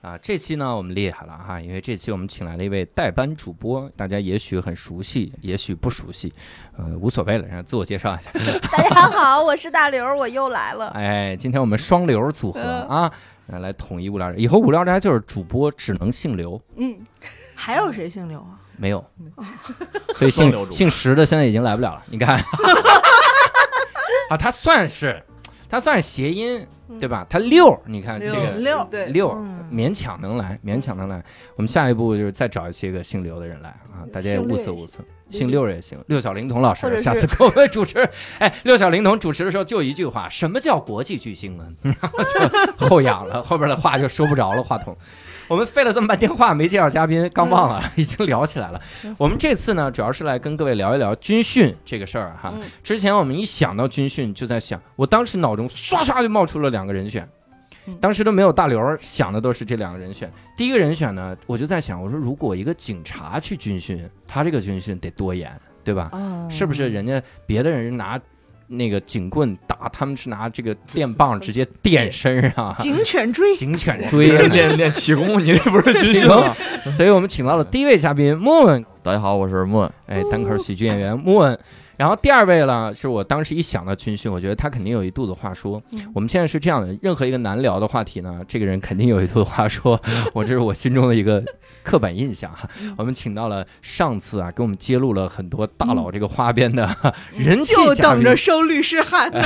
啊。这期呢我们厉害了哈，因为这期我们请来了一位代班主播，大家也许很熟悉，也许不熟悉，呃，无所谓了，让自我介绍一下。大家好，我是大刘，我又来了。哎，今天我们双流组合啊，来来统一无聊斋，以后无聊斋就是主播只能姓刘，嗯，还有谁姓刘啊？没有，所以姓姓石的现在已经来不了了。你看，啊，他算是，他算是谐音，对吧？他六，你看这六个六对，六嗯勉强能来，勉强能来。我们下一步就是再找一些个姓刘的人来啊，大家也物色物色。姓六也行，六小龄童老师，下次给我们主持。哎，六小龄童主持的时候就一句话：什么叫国际巨星啊？然后就后仰了，后边的话就说不着了，话筒。我们费了这么半天话没介绍嘉宾，刚忘了，已经聊起来了。我们这次呢，主要是来跟各位聊一聊军训这个事儿哈。嗯之前我们一想到军训，就在想，我当时脑中唰唰就冒出了两个人选嗯，当时都没有大刘儿，想的都是这两个人选。第一个人选呢，我就在想，我说如果一个警察去军训，他这个军训得多严，对吧？哦是不是人家别的人拿那个警棍打，他们是拿这个电棒直接电身上，警犬追，警犬追 练练练气功，你这不是军训吗？所以我们请到了第一位嘉宾莫文，大家好，我是莫文。哎，单口喜剧演员莫文。然后第二位呢，是我当时一想到军训，我觉得他肯定有一肚子话说。嗯我们现在是这样的，任何一个难聊的话题呢，这个人肯定有一肚子话说。我这是我心中的一个刻板印象哈。嗯我们请到了上次啊，给我们揭露了很多大佬这个花边的 人气就等着收律师函呢。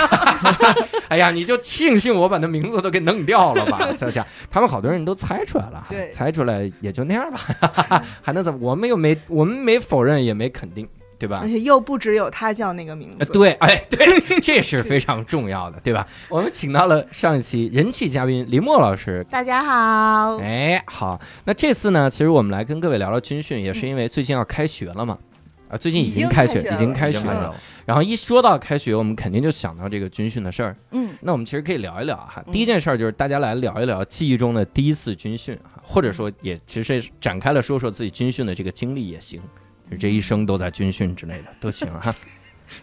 哎呀，你就庆幸我把那名字都给弄掉了吧，这下他们好多人都猜出来了，对猜出来也就那样吧，还能怎么？我们又没我们没否认也没肯定，对吧而？且又不只有他叫那个名字，呃对，哎，对，这是非常重要的，对吧？我们请到了上一期人气嘉宾林默老师。大家好，哎，好，那这次呢，其实我们来跟各位聊聊军训，也是因为最近要开学了嘛，啊，最近已已经开学，已经开学了。然后一说到开学，我们肯定就想到这个军训的事儿。嗯，那我们其实可以聊一聊哈。嗯第一件事儿就是大家来聊一聊记忆中的第一次军训哈，或者说也其实展开了说说自己军训的这个经历也行，就这一生都在军训之类的都行哈。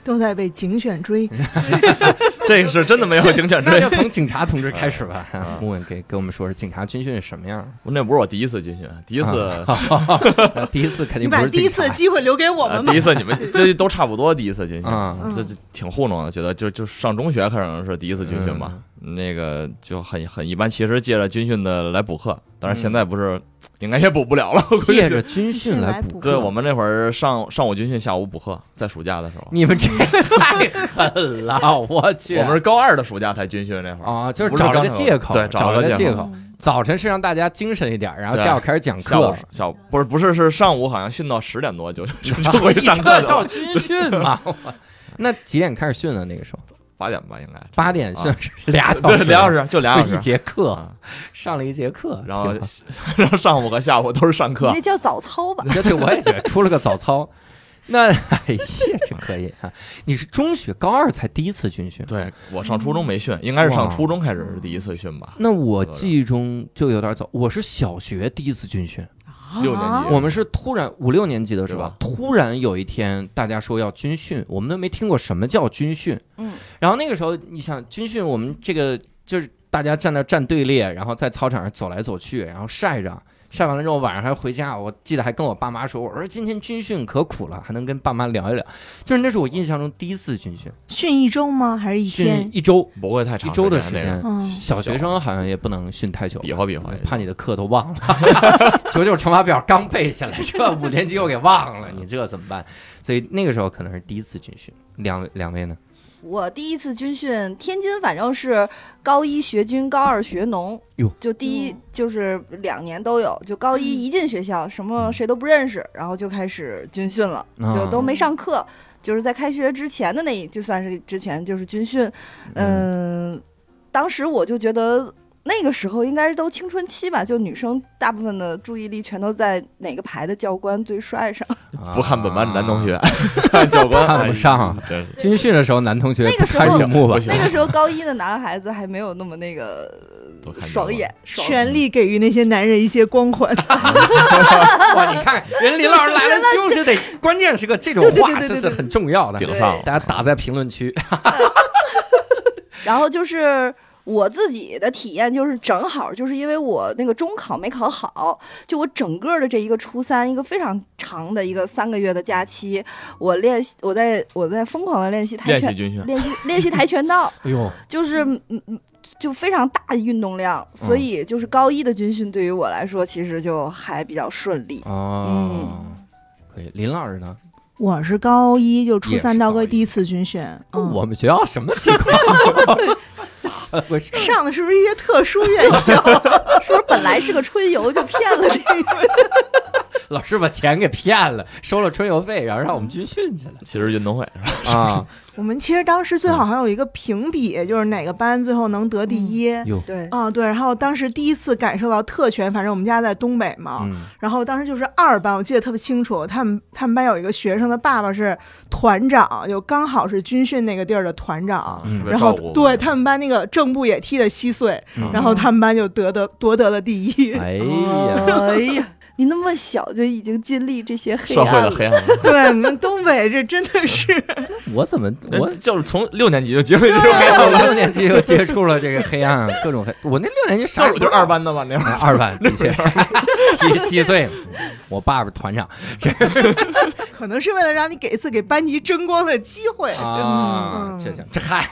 都在被警犬追。这个是真的没有警犬追那就。从警察同志开始吧。木问给给我们说说警察军训是什么样？那不是我第一次军训，第一次，呃第一次肯定不是把第一次机会留给我们吧呃第。一次你们这都差不多第一次军训，啊，这挺糊弄的，觉得就就上中学可能是第一次军训吧，那个就很很一般。其实借着军训的来补课，但是现在不是 应该也补不了了。借着军训来补课。对我们那会儿上上午军训，下午补课，在暑假的时候，你们这太狠了，我去！我们是高二的暑假才军训那会儿，啊，就是找了个借口，对，找了个借口。早晨是让大家精神一点，然后下午开始讲下午课。下午不是不是是上午，好像训到十点多就就回去 上课这叫，军训吗？那几点开始训的？那个时候八点吧应该。八点是俩小对时，俩小时就俩小时。一，节课，啊。上了一节课，然后 然后上午和下午都是上课。那，叫早操吧？这对我也觉得出了个早操。那 哎呀，这可以啊！你是中学高二才第一次军训，对我上初中没训，应该是上初中开始是第一次训吧，那我记忆中就有点早。我是小学第一次军训，六年级我们是突然五六年级的时候是吧，突然有一天大家说要军训，我们都没听过什么叫军训。嗯，然后那个时候你想军训，我们这个就是大家站那站队列，然后在操场上走来走去，然后晒着。晒完了之后，晚上还回家。我记得还跟我爸妈说：“我说今天军训可苦了，还能跟爸妈聊一聊。”就是那是我印象中第一次军训，训一周吗？还是一训天？一周，不会太长一周的时间。嗯，小学生好像也不能训太久，比划比划怕你的课都忘了。九九乘法表刚背下来，这五年级又给忘了，你这怎么办？所以那个时候可能是第一次军训。两两位呢？我第一次军训，天津反正是高一学军，高二学农，就第一就是两年都有，就高一一进学校，什么谁都不认识，然后就开始军训了，啊。就都没上课，就是在开学之前的那一就算是之前就是军训，嗯，当时我就觉得那个时候应该是都青春期吧，就女生大部分的注意力全都在哪个排的教官最帅上。不看本班男同学啊，看 教官看不上军训的时候，男同学那个时候看醒目吧不？行那个时候高一的男孩子还没有那么那个爽眼，全力给予那些男人一些光环。哇，你看人林老师来了，就是得关键是个这种话，对对对对对这是很重要的。顶上了。大家打在评论区。然后就是我自己的体验，就是正好就是因为我那个中考没考好，就我整个的这一个初三，一个非常长的一个三个月的假期，我练习，我在我在疯狂的练习跆拳，练习军训，练习练习跆拳道，哎呦，就是嗯嗯。就非常大的运动量，所以就是高一的军训对于我来说，其实就还比较顺利。哦，可以。林老师呢？我是高一就初三到高一个第一次军训，嗯，我们学校什么情况？咋回事？上的是不是一些特殊院校？是不是本来是个春游就骗了这个？老师把钱给骗了，收了春游费，然后让我们军训去了其实运动会是吧？啊！我们其实当时最好还有一个评比，就是哪个班最后能得第一。哟，对，啊，对，然后当时第一次感受到特权，反正我们家在东北嘛，嗯，然后当时就是二班，我记得特别清楚，他们他们班有一个学生的爸爸是团长，就刚好是军训那个地儿的团长，嗯然后对他们班那个正步也踢得稀碎，嗯然后他们班就得得夺得了第一。哎呀，哎呀，你那么小就已经经历这些黑社会暗了，的黑暗。对，你们东北这真的是，我怎么我就是从六年级就经历这种黑暗六年级就接触了这个黑暗，各种黑。我那六年级啥就是二。班的吧？那会哎儿二班的确，十七岁，我爸爸团长可能是为了让你给一次给班级争光的机会。啊，嗯这这这嗨，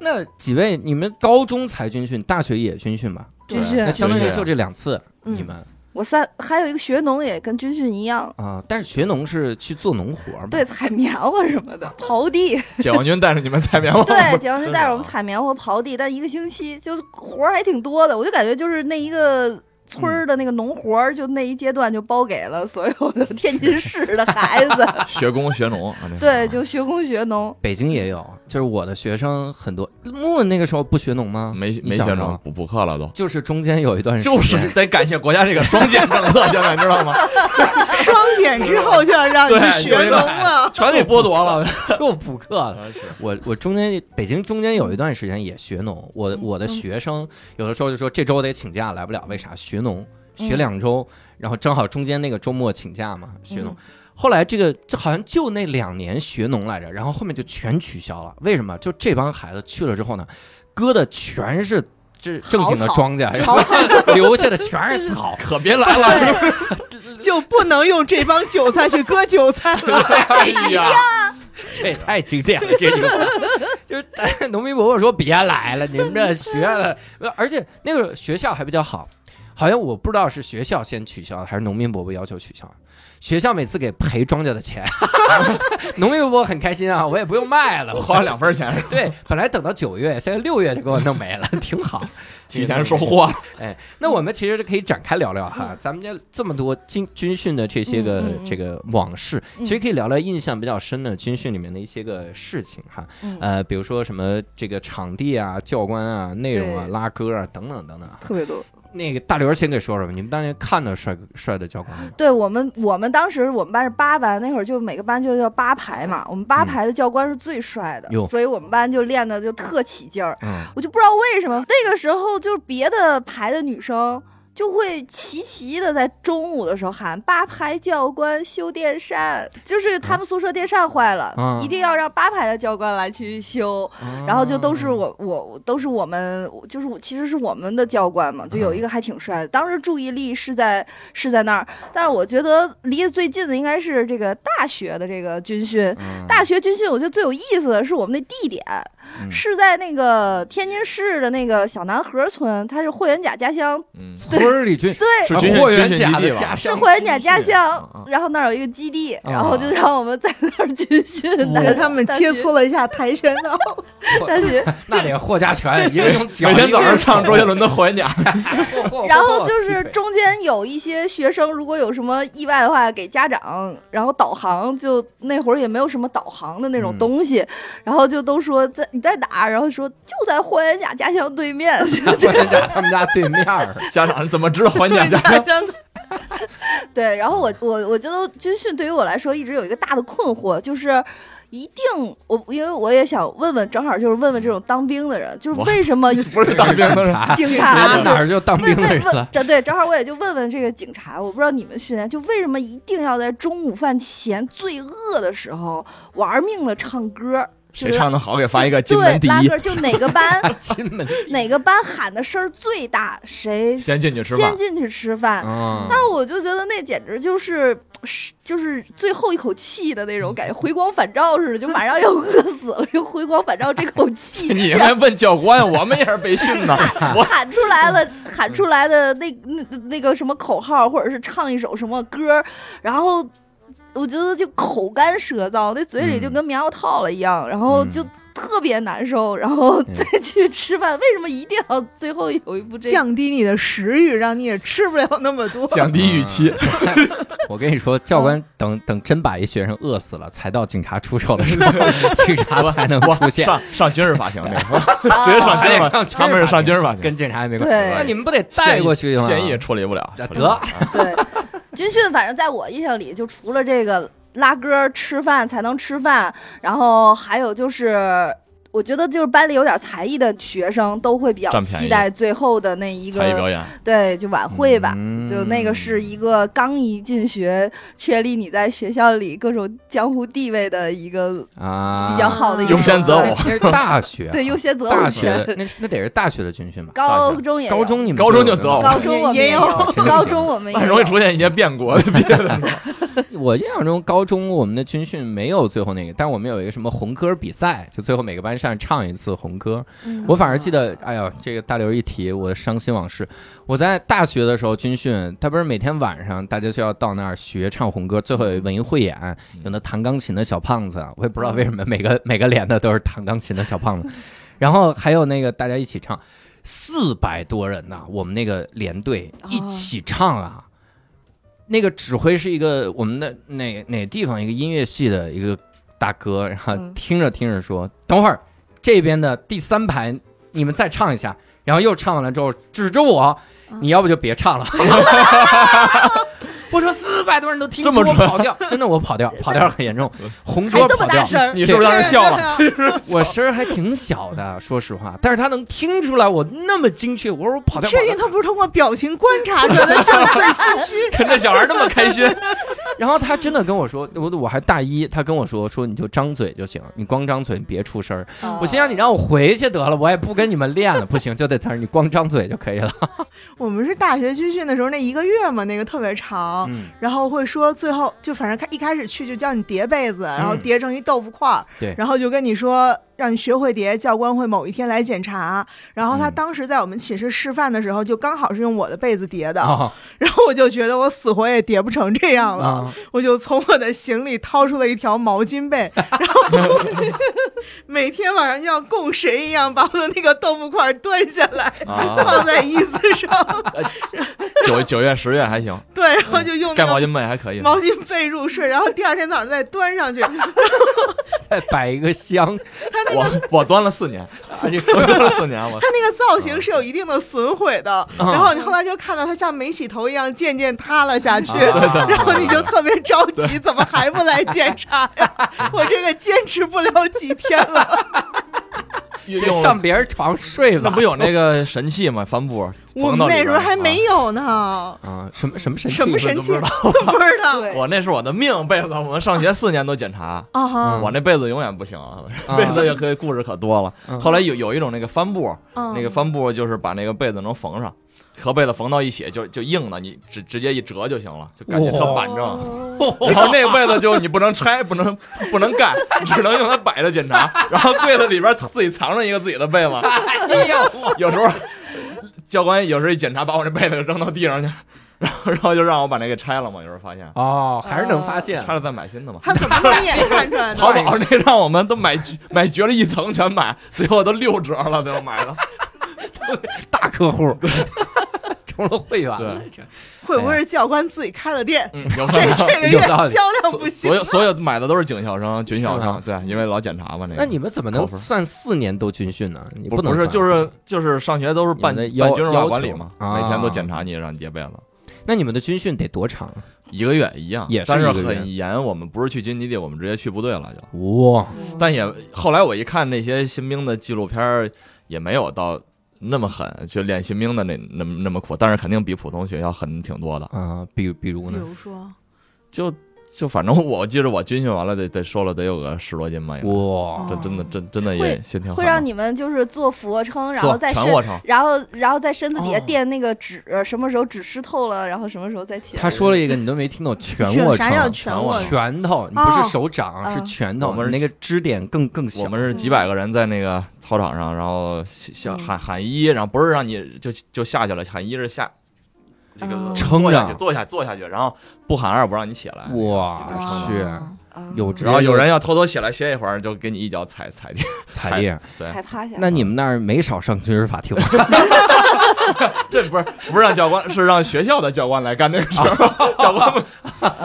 那几位你们高中才军训，大学也军训吧？军训那相当于就这两次，嗯你们我三还有一个学农也跟军训一样，啊，但是学农是去做农活嘛？对，采棉花什么的，刨地。解放军带着你们采棉花，对，解放军带着我们采棉花、刨地，但一个星期就是活儿还挺多的，我就感觉就是那一个。村儿的那个农活儿，就那一阶段就包给了所有的天津市的孩子，学工学农啊，对，就学工学农。北京也有，就是我的学生很多。木那个时候不学农吗？没没学农，补补课了都。就是中间有一段时间，就是得感谢国家这个双减政策，现在知道吗？双减之后就要让你去学农了。全给剥夺了。就补课了。我我中间北京中间有一段时间也学农，我我的学生有的时候就说这周得请假来不了，为啥？学农学两周，然后正好中间那个周末请假嘛，学农。后来这个这好像就那两年学农来着，然后后面就全取消了。为什么？就这帮孩子去了之后呢，割的全是这正经的庄稼，然后留下的全是草。可别来了！就不能用这帮韭菜去割韭菜了。哎呀，这也太经典了，这句话 就是哎农民伯伯说别来了，你们这学了，而且那个学校还比较好，好像我不知道是学校先取消的，还是农民伯伯要求取消。学校每次给赔庄稼的钱，农民伯伯很开心啊，我也不用卖了，我花了两分钱，对，本来等到九月，现在六月就给我弄没了，挺好。提前收获了。哎，那我们其实可以展开聊聊哈，咱们家这么多军军训的这些个、这个往事，嗯其实可以聊聊印象比较深的军训里面的一些个事情哈。嗯呃，比如说什么这个场地啊、教官啊、内容啊、拉歌啊等等等等啊。特别多。那个大刘先给说说吧，你们当年看到帅帅的教官吗？对我们，我们当时我们班是八班，那会儿就每个班就叫八排嘛。我们八排的教官是最帅的，哟所以我们班就练的就特起劲儿。嗯，我就不知道为什么那个时候，就是别的排的女生就会齐齐的在中午的时候喊“八排教官修电扇”，就是他们宿舍电扇坏了，啊一定要让八排的教官来去修。然后就都是我我都是我们，就是其实是我们的教官嘛，就有一个还挺帅的。当时注意力是在是在那儿，但是我觉得离得最近的应该是这个大学的这个军训。嗯大学军训，我觉得最有意思的是我们那地点，嗯。是在那个天津市的那个小南河村，它是霍元甲家乡，嗯，村儿里军对，是霍元甲家乡，是霍元甲家乡然后那儿有一个基地，嗯然后就让我们在那儿军训。哇给他们切磋了一下跆拳道，大学，那得霍家拳，一个用，每天早上唱周杰伦，伦的《霍元甲 》，然后就是中间有一些学生，如果有什么意外的话，给家长然后导航，就那会儿也没有什么导航的那种东西，然后就都说在你在哪儿？然后说就在霍元甲家乡对面。霍元甲他们家对面儿，家长怎么知道霍元甲？家乡 对，然后我我我觉得军训对于我来说一直有一个大的困惑，就是一定我因为我也想问问，正好就是问问这种当兵的人，就是为什么 不是当兵的人，察，警察哪儿就当兵的问问人了？这对，正好我也就问问这个警察，我不知道你们训练就为什么一定要在中午饭前最饿的时候玩命的唱歌？谁唱的好给发一个 金门第一，对拉歌，就哪个班金门哪个班喊的声儿最大，谁先进去吃饭。先进去吃饭。嗯但是我就觉得那简直就是是就是最后一口气的那种 感觉，回光返照似的，就马上要饿死了，又回光返照这口气，你还问教官，我们也是被训的。我喊出来了，喊出来的那那那个什么口号，或者是唱一首什么歌，然后我觉得就口干舌燥，那嘴里就跟棉袄套了一样，然后就特别难受，然后嗯再去吃饭，为什么一定要最后有一步这个？降低你的食欲，让你也 吃不了那么多。降低预期 我跟你说，教官等等真把一学生饿死了，才到警察出手的时候，警察才能出现。上上军事法庭那个，啊直接上军事法还得上军事他们是上军事法庭，跟警察也没关系。对那你们不得带过去吗？现役处理不了。得对，军训反正在我印象里，就除了这个拉歌、吃饭才能吃饭，然后还有就是。我觉得就是班里有点才艺的学生都会比较期待最后的那一个，才艺表演，对，就晚会吧。嗯就那个是一个刚一进学，确立你在学校里各种江湖地位的一个啊，比较好的一个优先择偶 那是大学，对优先择大学偶权。那那得是大学的军训吧？高中也有高中你们高中就择偶高中我们也有高中我们也很容易出现一些变故。毕业的我印象中高中我们的军训没有最后那个，但我们有一个什么红歌比赛，就最后每个班上唱一次红歌。嗯我反而记得，哎呀，这个大刘一提，我的伤心往事。我在大学的时候军训，他不是每天晚上大家就要到那儿学唱红歌，最后有文艺汇演，有那弹钢琴的小胖子，我也不知道为什么每个每个连的都是弹钢琴的小胖子，然后还有那个大家一起唱，四百多人呐，我们那个连队一起唱啊。那个指挥是一个我们的哪哪地方一个音乐系的一个大哥，然后嗯听着听着说，等会儿这边的第三排你们再唱一下，然后又唱完了之后指着我，嗯你要不就别唱了。我说四百多人都听出这么准 我跑调，真的我跑调，跑调很严重，红还这么歌跑调。大声，你是不是当时笑了？我声儿还挺小的，说实话，但是他能听出来我那么精确。我说我跑调，确定他不是通过表情观察出来的，就是最心虚。跟这小孩那么开心，然后他真的跟我说，我我还大一，他跟我说说你就张嘴就行，你光张嘴，你别出声儿。哦我心想你让我回去得了，我也不跟你们练了，不行就得在这儿你光张嘴就可以了。我们是大学军训的时候那一个月嘛，那个特别长，嗯，然后会说最后就反正开一开始去就叫你叠被子，然后叠成一豆腐块儿，对。然后就跟你说让你学会叠，教官会某一天来检查。然后他嗯。当时在我们寝室示范的时候，就刚好是用我的被子叠的，啊 然后我就觉得我死活也叠不成这样了，啊，我就从我的行李掏出了一条毛巾被，然后 每天晚上就像供神一样把我的那个豆腐块端下来。啊，放在椅子上，九九月十月还行，对，然后就用那个盖毛巾被还可以。毛巾被入睡，然后第二天早上再端上去。再摆一个香，他那个我我端了四年，我端了四年，我他那个造型是有一定的损毁的，然后你后来就看到他像没洗头一样渐渐塌了下去，啊然后你就特别着急，怎么还不来检查呀？我这个坚持不了几天了。就用上别人床睡吧。那不有那个神器吗？帆布我们那时候还没啊有呢，啊？什么什么神器？什么神器我 都不知道我那是我的命被子，我们上学四年都检查。啊哈嗯我那被子永远不行，被子也可以故事可多了。嗯后来有有一种那个帆布，嗯那个帆布就是把那个被子能缝上，和被子缝到一起就就硬的，你直直接一折就行了，就感觉特板正。哦 然后那个被子就你不能拆，不能不能盖，只能用它摆着检查。然后柜子里边自己藏着一个自己的被子，哎呦，有时候教官有时候一检查，把我这被子扔到地上去，然后然后就让我把那给拆了嘛。有时候发现哦，还是能发现。拆了再买新的嘛。他怎么能眼看出来 淘呢？宝那让我们都买买绝了一层全买，最后都六折了，最后买的。大客户，充了会员了。这会不会是教官自己开的店？嗯，有可这。这个月销量不行所有所有买的都是警校生、军校生，对，因为老检查嘛，那个。那你们怎么能算四年都军训呢？你不能不是就是就是上学都是办的要办军事管理嘛，啊每天都检查你，让你叠被子，那你们的军训得多长啊？一个月一样，也是但是很严。我们不是去军基地，我们直接去部队了就。哇，但也后来我一看那些新兵的纪录片，也没有到那么狠，就练新兵的那那么那么苦，但是肯定比普通学校狠挺多的。啊，比比如比呢？如说，就就反正我记着我军训完了得得瘦了得有个十多斤吧，哇，这真的真真的也会心挺。会让你们就是做俯卧撑，然后做在身，全卧撑，然后然后在身子底下哦垫那个纸，什么时候纸湿透了，然后什么时候再起来。他说了一个你都没听懂，拳卧啥叫。全卧？拳头，你不是手掌，哦是拳头，我们是那个支点更更小。我们是几百个人在那个操场上，然后喊喊一，然后不是让你就就下去了，喊一是下。这个哦撑着坐下，坐下，坐下去，然后不喊二不让你起来。哇哦去啊有然后有人要偷偷起来歇一会儿，就给你一脚踩踩地。踩地。对，才趴下。那你们那儿没少上军事法庭 这不是不是让教官，是让学校的教官来干这个事儿。教官们，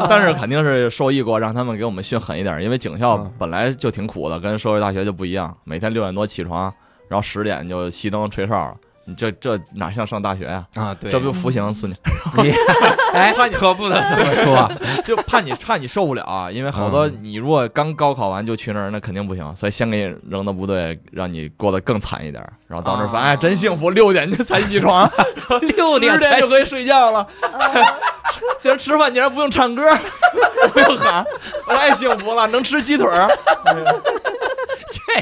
但是肯定是受益过，让他们给我们训狠一点，因为警校嗯本来就挺苦的，跟社会大学就不一样。每天六点多起床，然后十点就熄灯吹哨了。你这这哪像上大学呀？啊？对，这不就服刑四年？你 哎你，可不能 这么说。就怕你怕你受不了啊，因为好多嗯你如果刚高考完就去那儿，那肯定不行，所以先给你扔到部队，让你过得更惨一点。然后到那儿发现，啊哎，真幸福，六点就才起床，六点才十点就可以睡觉了。今儿吃饭竟然不用唱歌，不用喊，太幸福了，能吃鸡腿儿。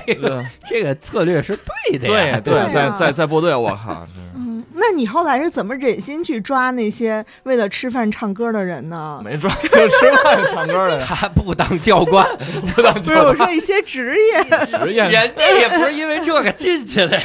这个这个策略是对的呀。对对啊在在在部队，我靠，嗯，那你后来是怎么忍心去抓那些为了吃饭唱歌的人呢？没抓吃饭唱歌的人，他不当教官，不当不是，我说一些职业，职业人家也不是因为这个进去的。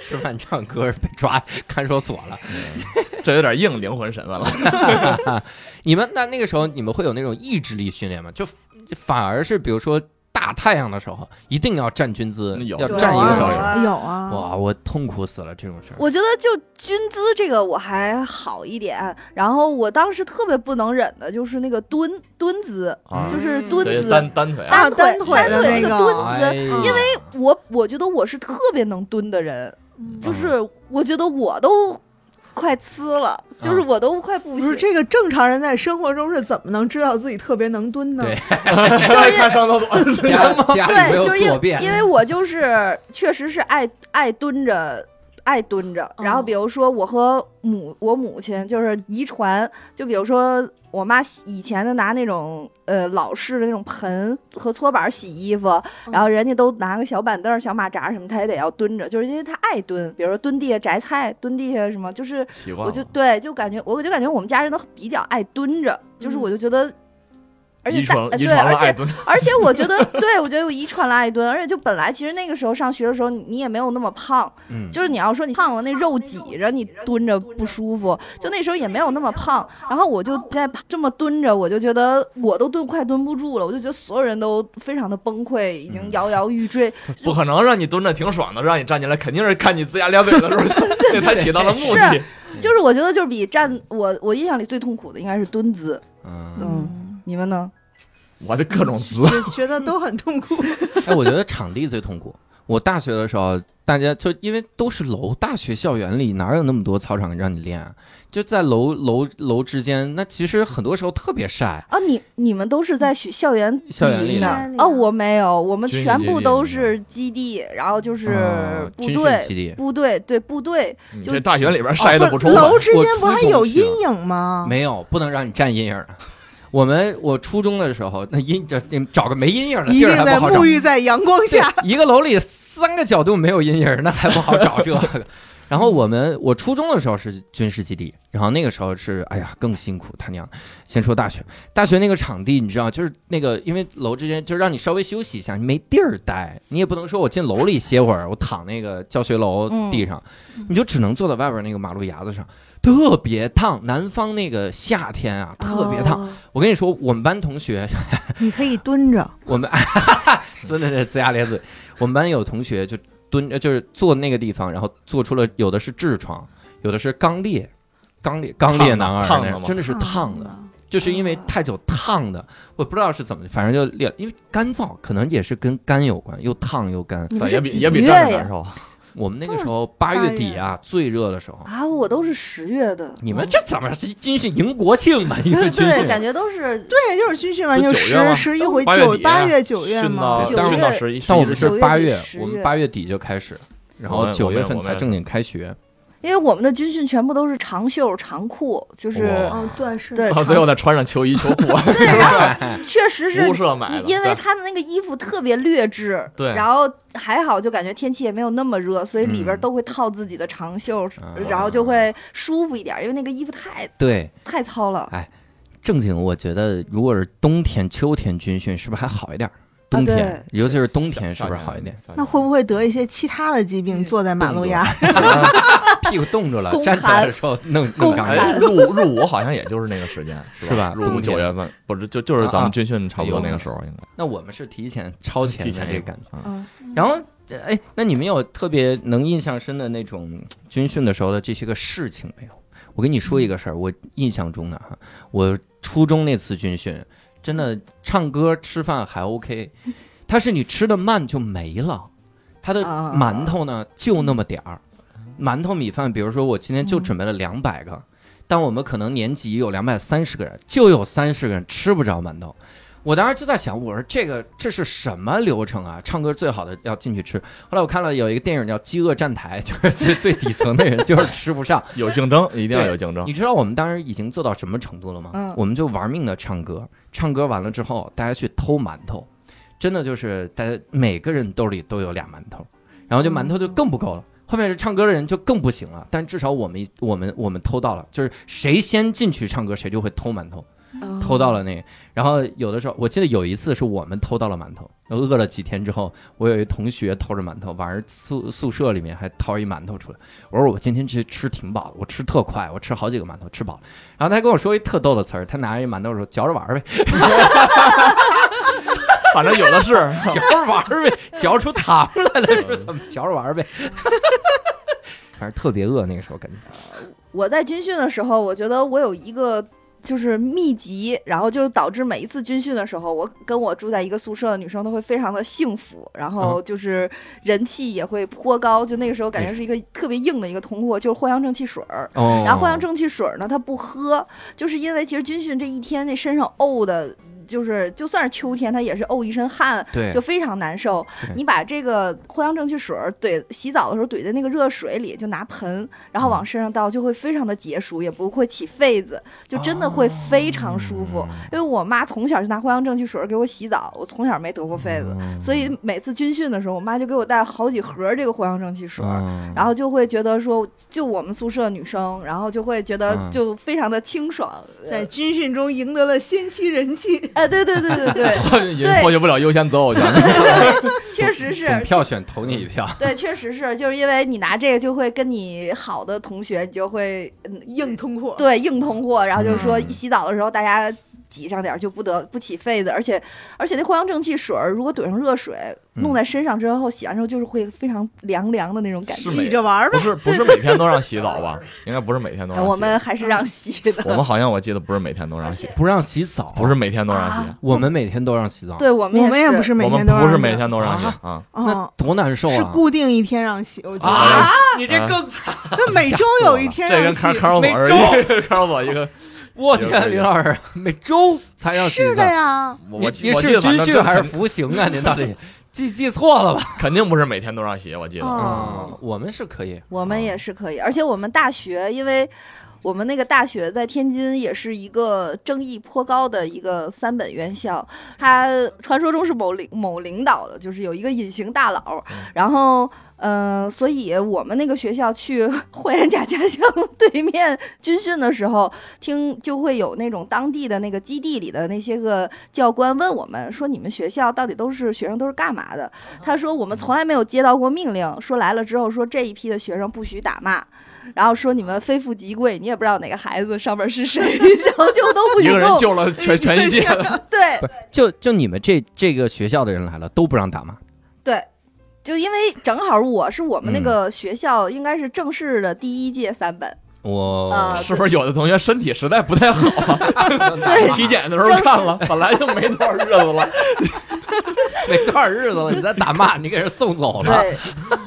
吃饭唱歌被抓看守所了。这有点硬灵魂审问了。你们那那个时候你们会有那种意志力训练吗？就反而是比如说大太阳的时候，一定要站军姿，要站一个小时。有啊哇，我痛苦死了这种事儿。我觉得就军姿这个我还好一点，然后我当时特别不能忍的就是那个蹲蹲姿，啊。就是蹲姿，单单腿啊，大单腿的那个单腿那个。蹲姿，哎。因为我我觉得我是特别能蹲的人，就是我觉得我都快呲了，就是我都快不行不是。这个正常人在生活中是怎么能知道自己特别能蹲呢？对就是对，就是因因为我就是确实是爱爱蹲着。爱蹲着，然后比如说我和母我母亲就是遗传，就比如说我妈以前的拿那种呃老式的那种盆和搓板洗衣服，然后人家都拿个小板凳、小马扎什么，她也得要蹲着，就是因为她爱蹲，比如说蹲地下摘菜、蹲地下什么，就是我就对，就感觉我就感觉我们家人都比较爱蹲着，就是嗯。我就觉得，而且对，传遗传而且了爱蹲，而且我觉得，对我觉得我遗传了爱蹲，而且就本来其实那个时候上学的时候，你你也没有那么胖，嗯，就是你要说你胖了，那肉挤着你蹲着不舒服，就那时候也没有那么胖。然后我就在这么蹲着，我就觉得我都蹲快蹲不住了，我就觉得所有人都非常的崩溃，已经摇摇欲坠。不可能让你蹲着挺爽的，让你站起来，肯定是看你龇牙咧嘴的时候，这才起到了目的。就是我觉得就是比站我我印象里最痛苦的应该是蹲姿，嗯，嗯，你们呢？我的各种姿，觉 觉得都很痛苦。哎，我觉得场地最痛苦。我大学的时候，大家就因为都是楼，大学校园里哪有那么多操场让你练啊？就在楼楼楼之间，那其实很多时候特别晒。啊，你你们都是在学校园校园里呢呢？哦，我没有，我们全部都是基地，然后就是部队，基地部队对部队，就大学里边晒的不充分。楼之间不还有阴影吗？没有，不能让你占阴影儿。我们我初中的时候，那阴找找个没阴影的地儿一定在还不好找沐。浴在阳光下。一个楼里三个角度没有阴影儿，那还不好找这个。然后我们我初中的时候是军事基地，然后那个时候是哎呀更辛苦，他娘。先说大学，大学那个场地你知道，就是那个因为楼之间就让你稍微休息一下，你没地儿待，你也不能说我进楼里歇会儿，我躺那个教学楼地上，你就只能坐在外边那个马路牙子上，特别烫。南方那个夏天啊，特别烫。哦我跟你说，我们班同学 你可以蹲着，我们 蹲在这呲牙咧嘴。我们班有同学就蹲，呃就是坐那个地方，然后做出了有的是痔疮，有的是肛裂，肛裂肛裂男儿真的是烫的，啊就是因为太久烫的，我不知道是怎么，反正就裂，因为干燥，可能也是跟肝有关，又烫又干。但也比也比月呀站着难？受。我们那个时候八月底啊，最热的时候。啊，我都是十月的。你们这怎么是军训迎国庆嘛？因为军对，训感觉都是对，就是军训完就十十一回九八月九月训嘛到，九训到月十一，但我们是八月我们八月底就开始，然后九月份才正经开学。因为我们的军训全部都是长袖长裤，就是哇嗯，对是，对到最后再穿上秋衣秋裤，对，然后 确实是无社买的。因为他的那个衣服特别劣质，对然后还好，就感觉天气也没有那么热，所以里边嗯都会套自己的长袖，嗯然后就会舒服一点，因为那个衣服太对，太糙了。哎正经，我觉得如果是冬天、秋天军训，是不是还好一点？冬天，对尤其是冬天，是不是好一点？？那会不会得一些其他的疾病？坐在马路牙，啊屁股冻着了，站起来的时候弄弄宫感哎，觉。入伍入伍好像也就是那个时间，是是吧入伍九月份，不是就就是咱们军训差不多那个时候，应该那我们是提前超前的这个感觉。然后，呃哎，那你们有特别能印象深的那种军训的时候的这些个事情没有？我跟你说一个事儿，我印象中的哈，我初中那次军训，真的唱歌吃饭还 OK，它是你吃的慢就没了，它的啊馒头呢就那么点儿，馒头米饭，比如说我今天就准备了两百个，但我们可能年级有两百三十个人，就有三十个人吃不着馒头。我当时就在想，我说这个这是什么流程啊？唱歌最好的要进去吃。后来我看了有一个电影叫《饥饿站台》，就是最最底层的人就是吃不上。有竞争，一定要有竞争你。知道我们当时已经做到什么程度了吗？嗯我们就玩命的唱歌，唱歌完了之后，大家去偷馒头，真的就是大家每个人兜里都有俩馒头，然后就馒头就更不够了。后面是唱歌的人就更不行了，但至少我们我们我们偷到了，就是谁先进去唱歌，谁就会偷馒头。嗯偷到了那个，然后有的时候我记得有一次是我们偷到了馒头，饿了几天之后，我有一同学偷着馒头，晚上宿宿舍里面还掏一馒头出来，我说我今天吃吃挺饱的，我吃特快，我吃好几个馒头吃饱了，然后他跟我说一特逗的词儿，他拿着一馒头说嚼着玩儿呗，反正有的是，嚼着玩儿呗，嚼出糖来了是怎么？嚼着玩儿呗，反正特别饿那个时候感觉，我在军训的时候，我觉得我有一个就是密集，然后就导致每一次军训的时候，我跟我住在一个宿舍的女生都会非常的幸福，然后就是人气也会颇高。就那个时候感觉是一个特别硬的一个通货，就是藿香正气水儿。哦然后藿香正气水儿呢，它不喝，就是因为其实军训这一天那身上呕的。就是，就算是秋天，它也是沤一身汗，对就非常难受。你把这个藿香正气水儿怼洗澡的时候怼在那个热水里，就拿盆，然后往身上倒，就会非常的解暑，也不会起痱子，就真的会非常舒服。哦因为我妈从小就拿藿香正气水给我洗澡，我从小没得过痱子，嗯所以每次军训的时候，我妈就给我带好几盒这个藿香正气水。嗯然后就会觉得说，就我们宿舍女生，然后就会觉得嗯就非常的清爽。在军训中赢得了先期人气。哎，对对对对对，也 获取不了优先择偶权。确实是票选投你一票。对，确实是，就是因为你拿这个，就会跟你好的同学，你就会嗯硬通货，对硬通货，然后就是说洗澡的时候大家挤上点儿就不得不起痱子，而且而且那藿香正气水儿如果怼上热水，嗯弄在身上之后洗完之后就是会非常凉凉的那种感觉。是挤着玩儿呗。不是不是每天都让洗澡吧？应该不是每天都哎让洗。我们还是让洗的。我们好像我记得不是每天都让洗，不让洗澡，不是每天都让洗啊，我们每天都让洗澡，对我们我们也不是每天都让洗不是每天都让洗啊啊。那嗯，多难受啊！是固定一天让洗，我记得。啊，你啊这更惨！那每周有一天这跟让洗看看守所每而周已，看守所一个。我天，林老师每周才让是的，呀，我你我我记你是军训还是肯服刑啊？您到底 记记错了吧？肯定不是每天都让洗，我记得。哦嗯，我们是可以，我们也是可以，而且我们大学，因为我们那个大学在天津也是一个争议颇高的一个三本院校，它传说中是某领某领导的，就是有一个隐形大佬，然后。嗯、所以我们那个学校去霍元甲家乡对面军训的时候，听就会有那种当地的那个基地里的那些个教官问我们说：“你们学校到底都是学生都是干嘛的？”他说：“我们从来没有接到过命令，说来了之后说这一批的学生不许打骂，然后说你们非富即贵，你也不知道哪个孩子上面是谁，然后就都不一个人许动。救了全全世界。对就就你们这这个学校的人来了都不让打吗，对，就因为正好我是我们那嗯个学校应该是正式的第一届三本，我啊是不是有的同学身体实在不太好啊？对体检的时候看了，本来就没多少日子了。没多少日子了，你再打骂，你给人送走了。对，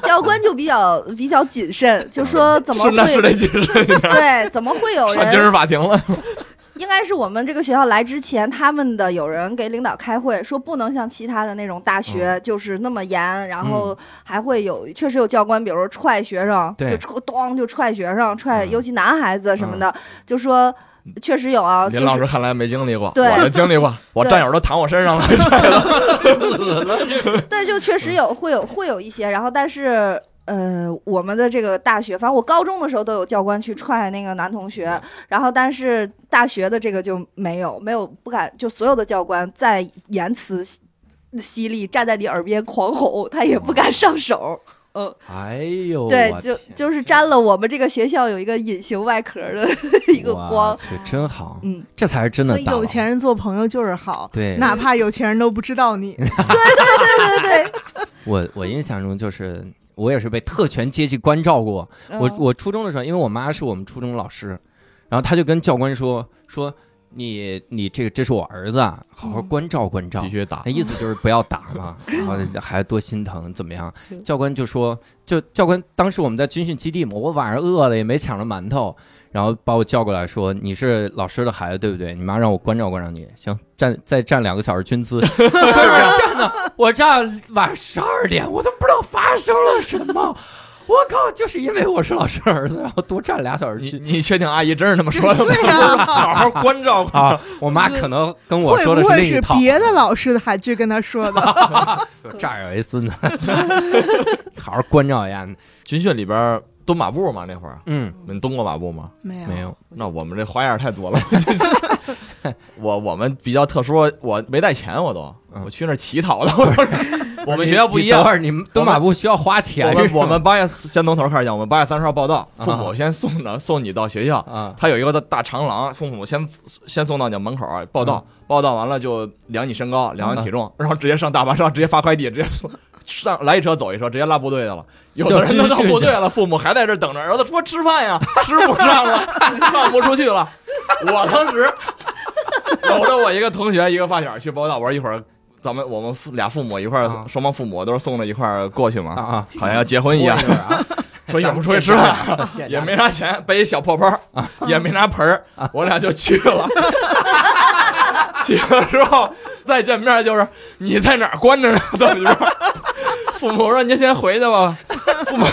教官就比较比较谨慎，就说怎么是那是会得谨慎一点，对怎么会有人上军事？法庭了。应该是我们这个学校来之前，他们的有人给领导开会说，不能像其他的那种大学就是那么严，然后还会有确实有教官，比如说踹学生，对。就戳咣就踹学生，踹嗯。尤其男孩子什么的，就说确实有啊，就是林老师看来没经历过，对。经历过，我战友都躺我身上了。对，就确实有会有会有一些，然后但是。呃，我们的这个大学，反正我高中的时候都有教官去踹那个男同学，然后但是大学的这个就没有，没有不敢，就所有的教官在言辞犀犀利，站在你耳边狂吼，他也不敢上手。嗯，哎呦，对，就就是。沾了我们这个学校有一个隐形外壳的一个光。去，真好，嗯，这才是真的跟有钱人做朋友就是好，对，哪怕有钱人都不知道你。对对对对对，我我印象中就是我也是被特权阶级关照过。我嗯我初中的时候，因为我妈是我们初中老师，然后她就跟教官说说你你这个这是我儿子啊，好好嗯关照关照必。须打那，意思就是不要打嘛，然后孩子多心疼，怎么样？教官就说，就教官当时我们在军训基地嘛，我晚上饿了也没抢着馒头，然后把我叫过来说，你是老师的孩子对不对？你妈让我关照关照你，行，站再站两个小时军姿，不是真的，我站晚上十二点，我都不知道发生了什么。我靠！就是因为我是老师儿子，然后多站俩小时你去你确定阿姨真是那么说的吗？对呀好好关照关照。啊！我妈可能跟我说的是另一套。别的老师的孩子跟他说的？这儿有一孙子，好好关照一下。军训里边蹲马步吗，那会儿。嗯，你们蹲过马步吗？没有，没有，那我们这花样太多了。我我们比较特殊，我没带钱，我都嗯。我去那儿乞讨的。我们学校不一样。你等会，儿你们蹲马步需要花钱。我们我们八月先从头开始讲，我们八月三十号报到，啊。父母先送的送你到学校。啊。他有一个大长廊，父母先先送到你门口报到，报到完了就量你身高，量完体重，然后直接上大巴车，直接发快递，直接送上来一车走一车，直接拉部队去了。有的人都到部队了，父母还在这等着，儿子说吃饭呀，吃不上了，放不出去了。我当时 搂着我一个同学，一个发小去报道，我说一会儿咱们我们父俩父母一块啊儿，双方父母都是送着一块儿过去嘛，啊啊！好像要结婚一样。啊，说一会儿 出去吃饭。也没拿钱，背一小破包，也没拿盆儿，我俩就去了。去了之后再见面就是你在哪儿关着呢？到底是？父母说您先回去吧。父母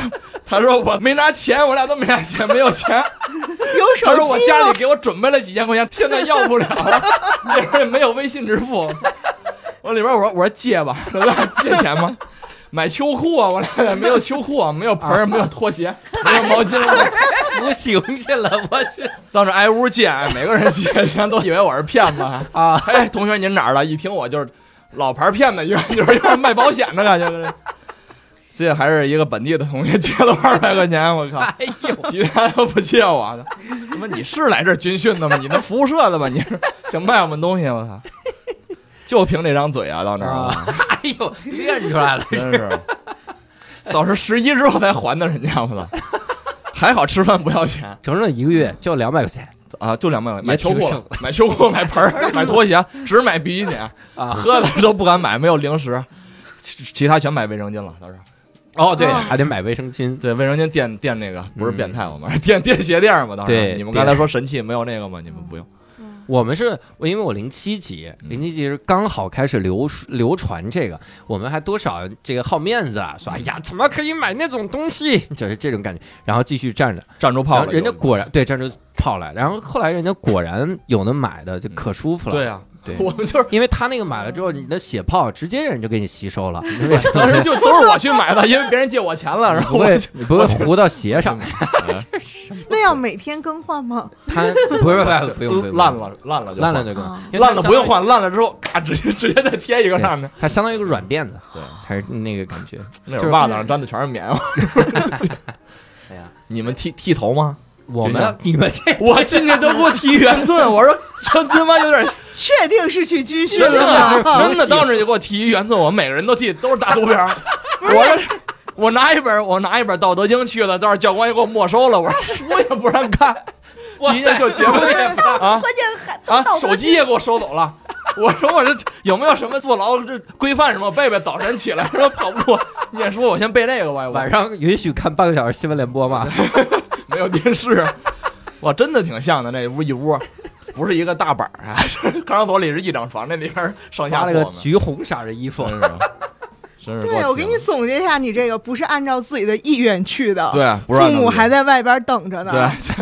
他说我没拿钱，我俩都没拿钱，没有钱。有他说我家里给我准备了几千块钱，现在要不了了，里边也没有微信支付。我里边我说我说借吧，说借钱吗？买秋裤啊，我俩也没有秋裤啊，没有盆儿，没有拖鞋，没有毛巾。我服刑去了，我去当时挨屋借，每个人借 全都以为我是骗子。啊！哎，同学您哪儿的？一听我就是老牌骗子，一看就是有点卖保险的感觉。这还是一个本地的同学借了二百块钱，我靠！哎呦，其他都不借我的。他妈你是来这军训的吗？你那服务社的吧？你是想卖我们东西？我操！就凭这张嘴啊，到那儿啊，哎呦，练出来了，真是。早是十一之后才还的，人家我操！还好吃饭不要钱整整一个月就两百块钱啊，就两百块钱，买秋裤买秋裤，买盆儿，买拖鞋，只买比基尼，啊！喝的都不敢买，没有零食，其其他全买卫生巾了，倒是。哦，对，啊还得买卫生巾。对，卫生巾垫垫那个不是变态，我 们垫垫鞋垫嘛，当时。对你们刚才说神器没有那个吗？你们不用。我们是，因为我零七级，零七级是刚好开始流流传这个，我们还多少这个好面子啊，说哎呀，怎么可以买那种东西，就是这种感觉，然后继续站着，站住炮了，后人家果然对站住炮来，然后后来人家果然有的买的就可舒服了，对啊，对 我们就是因为他那个买了之后，你的血泡直接人就给你吸收了，当时就都是我去买的，因为别人借我钱了，然后我不会你不会糊到鞋上，那要每天更换吗？他不是不是不用不用烂了烂了就烂了就更烂了不用换，烂了之后咔直接直接再贴一个上面。它相当于一个软垫子，对，还是那个感觉。那会袜子上粘的全是棉花。哎呀，你们剃剃头吗？我们你们这 我进去都给我提圆寸，我说这他妈有点 确定是去军训真的了？真的当时就给我提一圆寸，我每个人都提，都是大图标。我说我拿一本我拿一本《道德经》去了，到时候教官也给我没收了，我说 书也不让看，一下就节目啊关键还啊道，德手机也给我收走了。我说我这有没有什么坐牢这规范什么？贝贝早晨起来说跑步念书，我先背这个吧。晚上允许看半个小时新闻联播吗？没有电视，哇，真的挺像的，那屋一屋。不是一个大板儿啊，看守所里是一张床，那里边上下那个橘红色的衣服，真是，真是对，我给你总结一下，你这个不是按照自己的意愿去的，对，父母还在外边等着呢。对，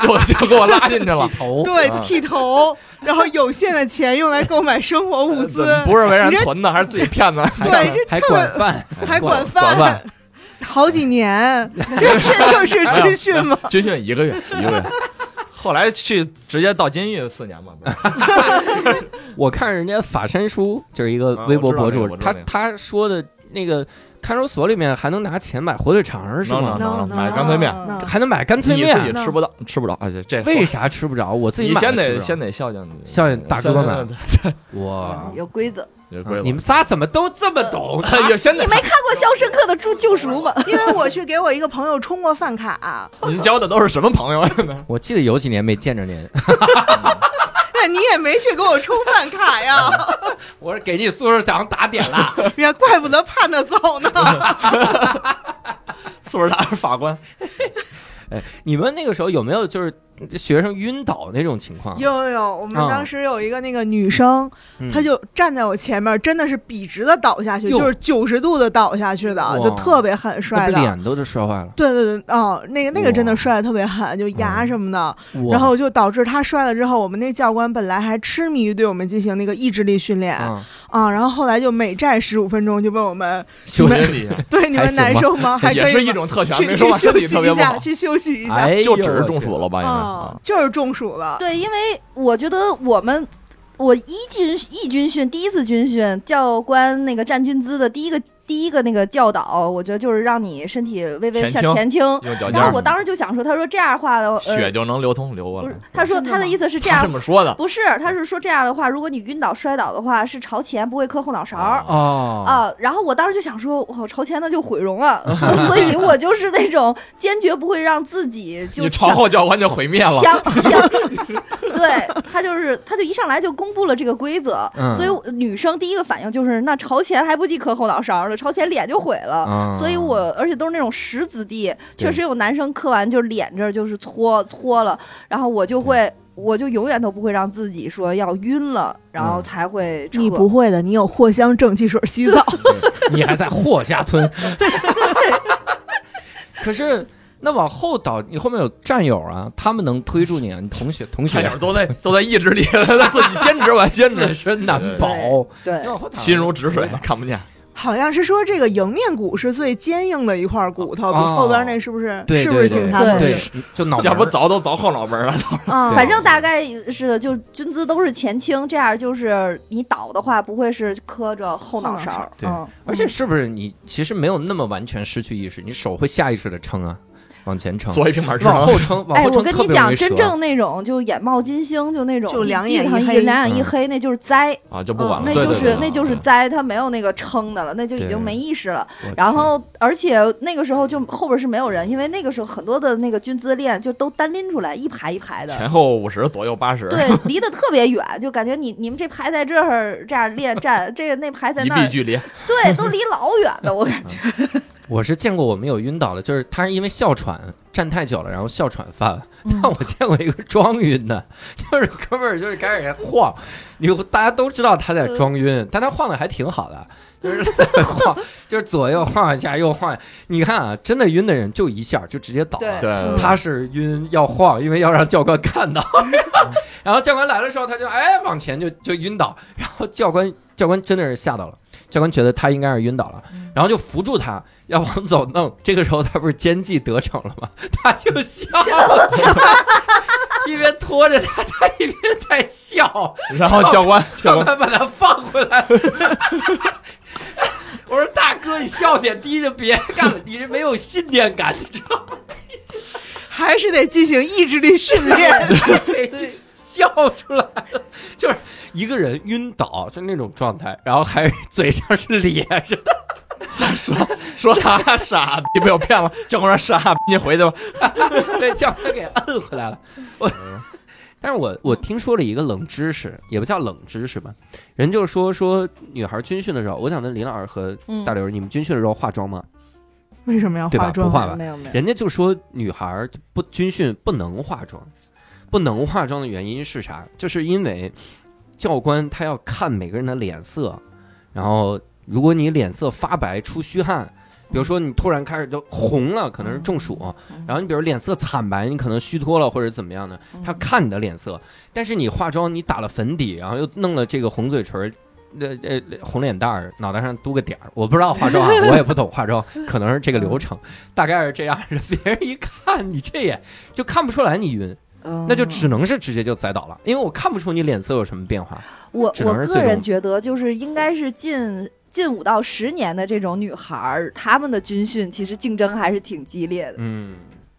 就就给我拉进去了剃。头，对啊，剃头，然后有限的钱用来购买生活物资，不是为人存的，还是自己骗的？对，这还特别管饭，还管管饭，好几年，这确定是军训吗？军训一个月，一个月。后来去直接到监狱四年嘛，我看人家法山叔就是一个微博博主他他说的那个看守所里面还能拿钱买火腿肠是能吗？能能 No, 买干脆面，嗯还能买干脆你自己面，吃不到，吃不着，而且这为啥吃不着？我自己你先得先得孝敬你。孝敬大哥们们，哇，有规则。有规则。你们仨怎么都这么懂？哎呀，现在你没看过《肖申克的救救赎》吗？因为我去给我一个朋友充过饭卡，您交的都是什么朋友啊？我记得有几年没见着您，那你也没去给我充饭卡呀？我是给你宿舍长打点了。呀，怪不得盼着走呢。宿舍长是法官，哎，你们那个时候有没有就是学生晕倒那种情况？有有有，我们啊当时有一个那个女生，嗯。她就站在我前面，真的是笔直的倒下去，哟。就是九十度的倒下去的，就特别狠，摔的。不脸都都摔坏了。对对对，哦，那个那个真的摔的特别狠，就牙嗯什么的，然后就导致她摔了之后，我们那教官本来还痴迷于对我们进行那个意志力训练嗯。啊，然后后来就每站十五分钟就问我们，休息一下，对你们难受吗？还可以也是一种特权，去休息一下，去休息一下。哎，就只是中暑了吧？应该就是中暑了。对，因为我觉得我们我一军一军训第一次军训，教官那个站军姿的第一个第一个那个教导，我觉得就是让你身体微微向前倾然后我当时就想说，他说这样的话的，呃，血就能流通流过来。不是。，他说他的意思是这样。这，么说的，不是，他是说这样的话，如果你晕倒摔倒的话，是朝前，不会磕后脑勺。啊，然后我当时就想说，我朝前那就毁容了，所以我就是那种坚决不会让自己就你朝强后教官就毁灭了。强强，对他就是他就一上来就公布了这个规则，嗯。所以女生第一个反应就是那朝前还不计磕后脑勺的，朝前脸就毁了。嗯所以我而且都是那种石子地，确实有男生磕完就脸这儿就是搓搓了，然后我就会。我就永远都不会让自己说要晕了，然后嗯才会撤。你不会的，你有藿香正气水洗澡。你还在霍家村。可是那往后倒，你后面有战友啊，他们能推住你啊，你同学同学差点都在都在意志力，他 自己坚持完，坚自持，身难保。对心如止水，看不见。好像是说这个迎面骨是最坚硬的一块骨头，比哦后边那是不是？对是不是对对警察同对就脑要不凿都凿后脑门了，啊，反正大概是就军姿都是前倾，这样就是你倒的话不会是磕着后脑勺。对嗯，而且是不是你其实没有那么完全失去意识，你手会下意识的撑啊，往前撑，做一平板支撑。往后撑，往哎，我跟你讲，真正那种就眼冒金星，就那种就两眼一两眼一嗯黑，那就是灾，啊，就不管了，那就是那就是对栽，它没有那个撑的了，那就已经没意识了。然后，而且那个时候就后边是没有人，因为那个时候很多的那个军姿练就都单拎出来，一排一排的。前后五十，左右八十，对，离得特别远，就感觉你你们这排在这儿这样练站，这个那排在那儿，臂距离。对，都离老远的，我感觉。我是见过我们有晕倒的，就是他是因为哮喘站太久了，然后哮喘犯了。嗯。但我见过一个装晕的，就是哥们儿就是开始晃，你大家都知道他在装晕，但他晃的还挺好的，就是晃，就是左右晃一下，右晃。你看啊，真的晕的人就一下就直接倒了。他是晕要晃，因为要让教官看到，然后教官来的时候，他就哎往前就就晕倒，然后教官教官真的是吓到了，教官觉得他应该是晕倒了，然后就扶住他要往走弄，这个时候他不是奸计得逞了吗？他就笑 了，一边拖着他，他一边在笑，然后教官教教官官把他放回来。我说大哥，你笑点低着别干了，你是没有信念感，你知道吗？还是得进行意志力训练。对对，笑出来了，就是一个人晕倒，就那种状态，然后还嘴上是咧着的，说说他傻逼被我骗了，教官说傻逼，你回去吧。被教官给摁回来了。我，但是我我听说了一个冷知识，也不叫冷知识吧，人就说说女孩军训的时候，我想问林老师和嗯大刘，你们军训的时候化妆吗？为什么要化妆？不化吧没有没有，人家就说女孩不军训不能化妆，不能化妆的原因是啥？就是因为教官他要看每个人的脸色，然后如果你脸色发白出虚汗，比如说你突然开始就红了，可能是中暑，嗯然后你比如脸色惨白，你可能虚脱了或者怎么样的，他看你的脸色，但是你化妆，你打了粉底，然后又弄了这个红嘴唇儿。呃呃，红脸蛋儿，脑袋上嘟个点儿，我不知道化妆啊，我也不懂化妆，可能是这个流程，大概是这样的。别人一看你这也就看不出来你晕，嗯那就只能是直接就栽倒了，因为我看不出你脸色有什么变化。我我个人觉得，就是应该是近近五到十年的这种女孩儿，她们的军训其实竞争还是挺激烈的。嗯，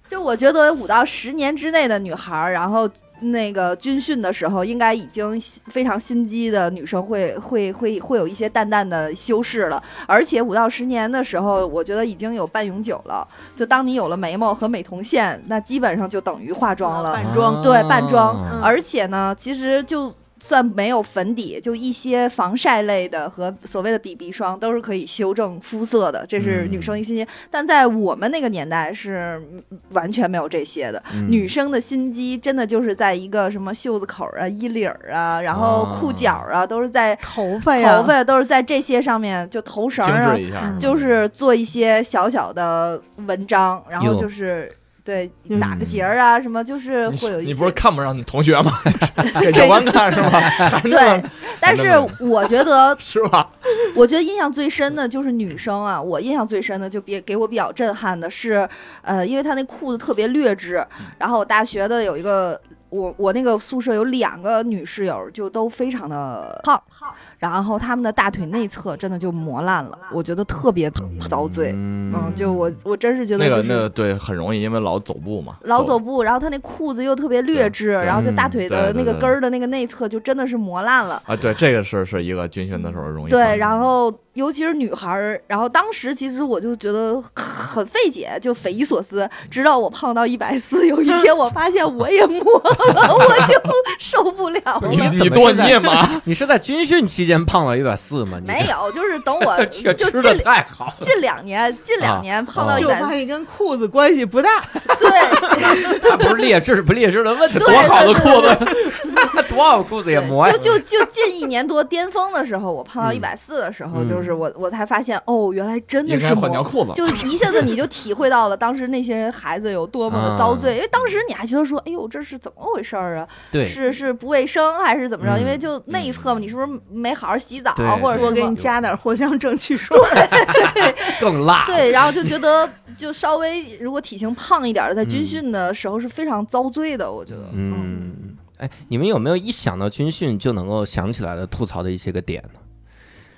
就我觉得五到十年之内的女孩儿，然后那个军训的时候，应该已经非常心机的女生会会会会有一些淡淡的修饰了。而且五到十年的时候，我觉得已经有半永久了。就当你有了眉毛和美瞳线，那基本上就等于化妆了。半妆对半妆啊而且呢，其实就算没有粉底，就一些防晒类的和所谓的 BB 霜都是可以修正肤色的，这是女生一心机。但在我们那个年代是嗯完全没有这些的。嗯。女生的心机真的就是在一个什么袖子口啊、衣领儿啊，然后裤脚啊，都是在头发呀，头发都是在这些上面，就头绳啊就是做一些小小的文章，然后就是对嗯打个结儿啊，什么就是会有一些你不是看不上你同学吗？给教官看是吗？对，但是我觉得，是吧？我觉得印象最深的就是女生啊，我印象最深的就别给我比较震撼的是，呃，因为她那裤子特别劣质，然后我大学的有一个。我我那个宿舍有两个女室友，就都非常的胖，然后她们的大腿内侧真的就磨烂了，我觉得特别遭罪。嗯，就我我真是觉得那个就是那个对，很容易，因为老走步嘛，老走步，然后她那裤子又特别劣质，然后就大嗯腿的那个根儿的那个内侧就真的是磨烂了。啊，对，这个是是一个军训的时候容易对，然后尤其是女孩儿，然后当时其实我就觉得很费解，就匪夷所思。直到我胖到一百四，有一天我发现我也磨了，我就受不了你了。你多怎么是在 你是在军训期间胖了一百四吗？你没有，就是等我 就吃的近太好了。近两年，近两年胖到哦一百四，就发现跟裤子关系不大。对它不是劣质不劣质的问题，多好的裤子，多好裤子也磨呀就。就就近一年多巅峰的时候，我胖到嗯一百四的时候，嗯就是我我才发现，哦，原来真的是磨。换条裤子。就一下子你就体会到了当时那些人孩子有多么的遭罪，因为当时你还觉得说，哎呦，这是怎么回事儿啊？对，是是不卫生还是怎么着？嗯因为就内侧嘛，你是不是没好好洗澡或者是什么我给你加点藿香正气水。更辣。对，然后就觉得就稍微如果体型胖一点的，在军嗯训的时候是非常遭罪的，我觉得。嗯，哎，你们有没有一想到军训就能够想起来的吐槽的一些个点呢？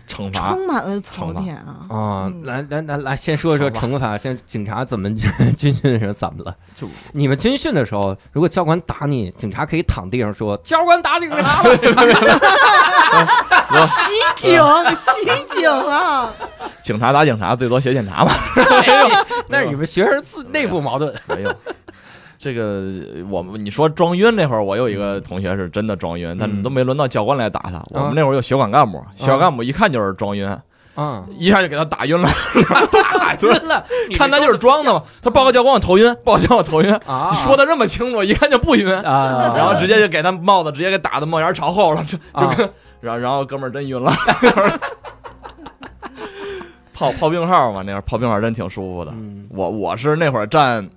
惩罚充满了槽点啊！啊、嗯来来来来，先说说惩罚，先警察怎么 军训的时候怎么了？就你们军训的时候，如果教官打你，警察可以躺地上说：“教官打警察了。袭警，袭警啊！警察打警察，最多写检查嘛。那是你们学生自内部矛盾。没有。这个我们你说装晕那会儿，我有一个同学是真的装晕，但嗯都没轮到教官来打他。我们那会儿有学管干部，学管干部一看就是装晕，嗯，一下就给他打晕了。打晕了，看他就是装的嘛。他报告教官我头晕，报告教官我头晕，啊！你说的这么清楚，一看就不晕。啊，然后直接就给他帽子直接给打的帽檐朝后了，就就啊跟然后然后哥们儿真晕了。泡泡病号嘛，那会儿泡病号真挺舒服的。嗯我我是那会儿站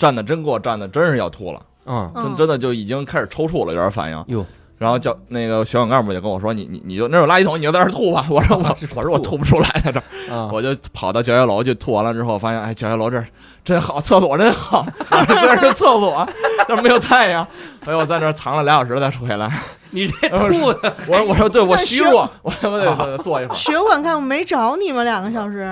站的真给我站的真是要吐了。嗯真真的就已经开始抽搐了，有点反应。哟，然后叫那个学管干部就跟我说：“你你你就那有垃圾桶，你就在这儿吐吧。”我说：“我我说我吐不出来，在这儿。”啊，我就跑到教学楼去吐完了之后，发现哎，教学楼这儿真好，厕所真好。虽然是厕所，但是没有太阳。哎，我在那儿藏了俩小时再回来。你这吐的，我说我说对我虚弱，我我得坐一会儿。学管干部没找你们两个小时，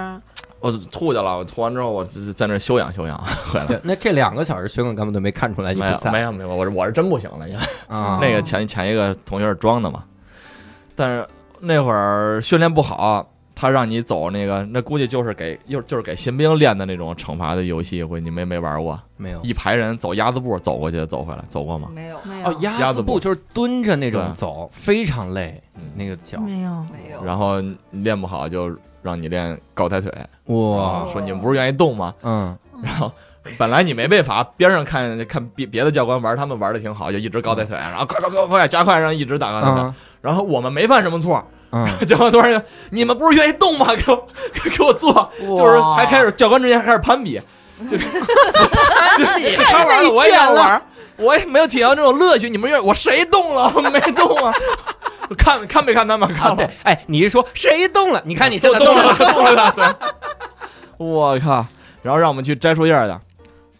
我吐去了，我吐完之后我在在那儿休养休养，回来。那这两个小时学管根本都没看出来你没有没有没有，我是我是真不行了，因为啊。那个前前一个同学是装的嘛，但是那会儿训练不好，他让你走那个，那估计就是给又就是给新兵练的那种惩罚的游戏，估计你没没玩过，没有一排人走鸭子步走过去走回来，走过吗？没有没哦，鸭子步步就是蹲着那种走，非常累，嗯那个脚没有，没有，然后练不好就让你练高抬腿，哇，说你们不是愿意动吗？嗯，然后本来你没被罚，边上看看别别的教官玩，他们玩的挺好，就一直高抬腿，然后快快快快加快，然后一直打高抬腿。嗯然后我们没犯什么错，嗯，教官突然就你们不是愿意动吗？给我 给我做，就是还开始教官之间还开始攀比，就是 就是他玩的我也要玩，我也没有体验到这种乐趣。你们愿意我谁动了？我没动啊。看看没看他们看对，哎，你一说谁动了？你看你现在动了动了，动了，对。我靠！然后让我们去摘树叶去，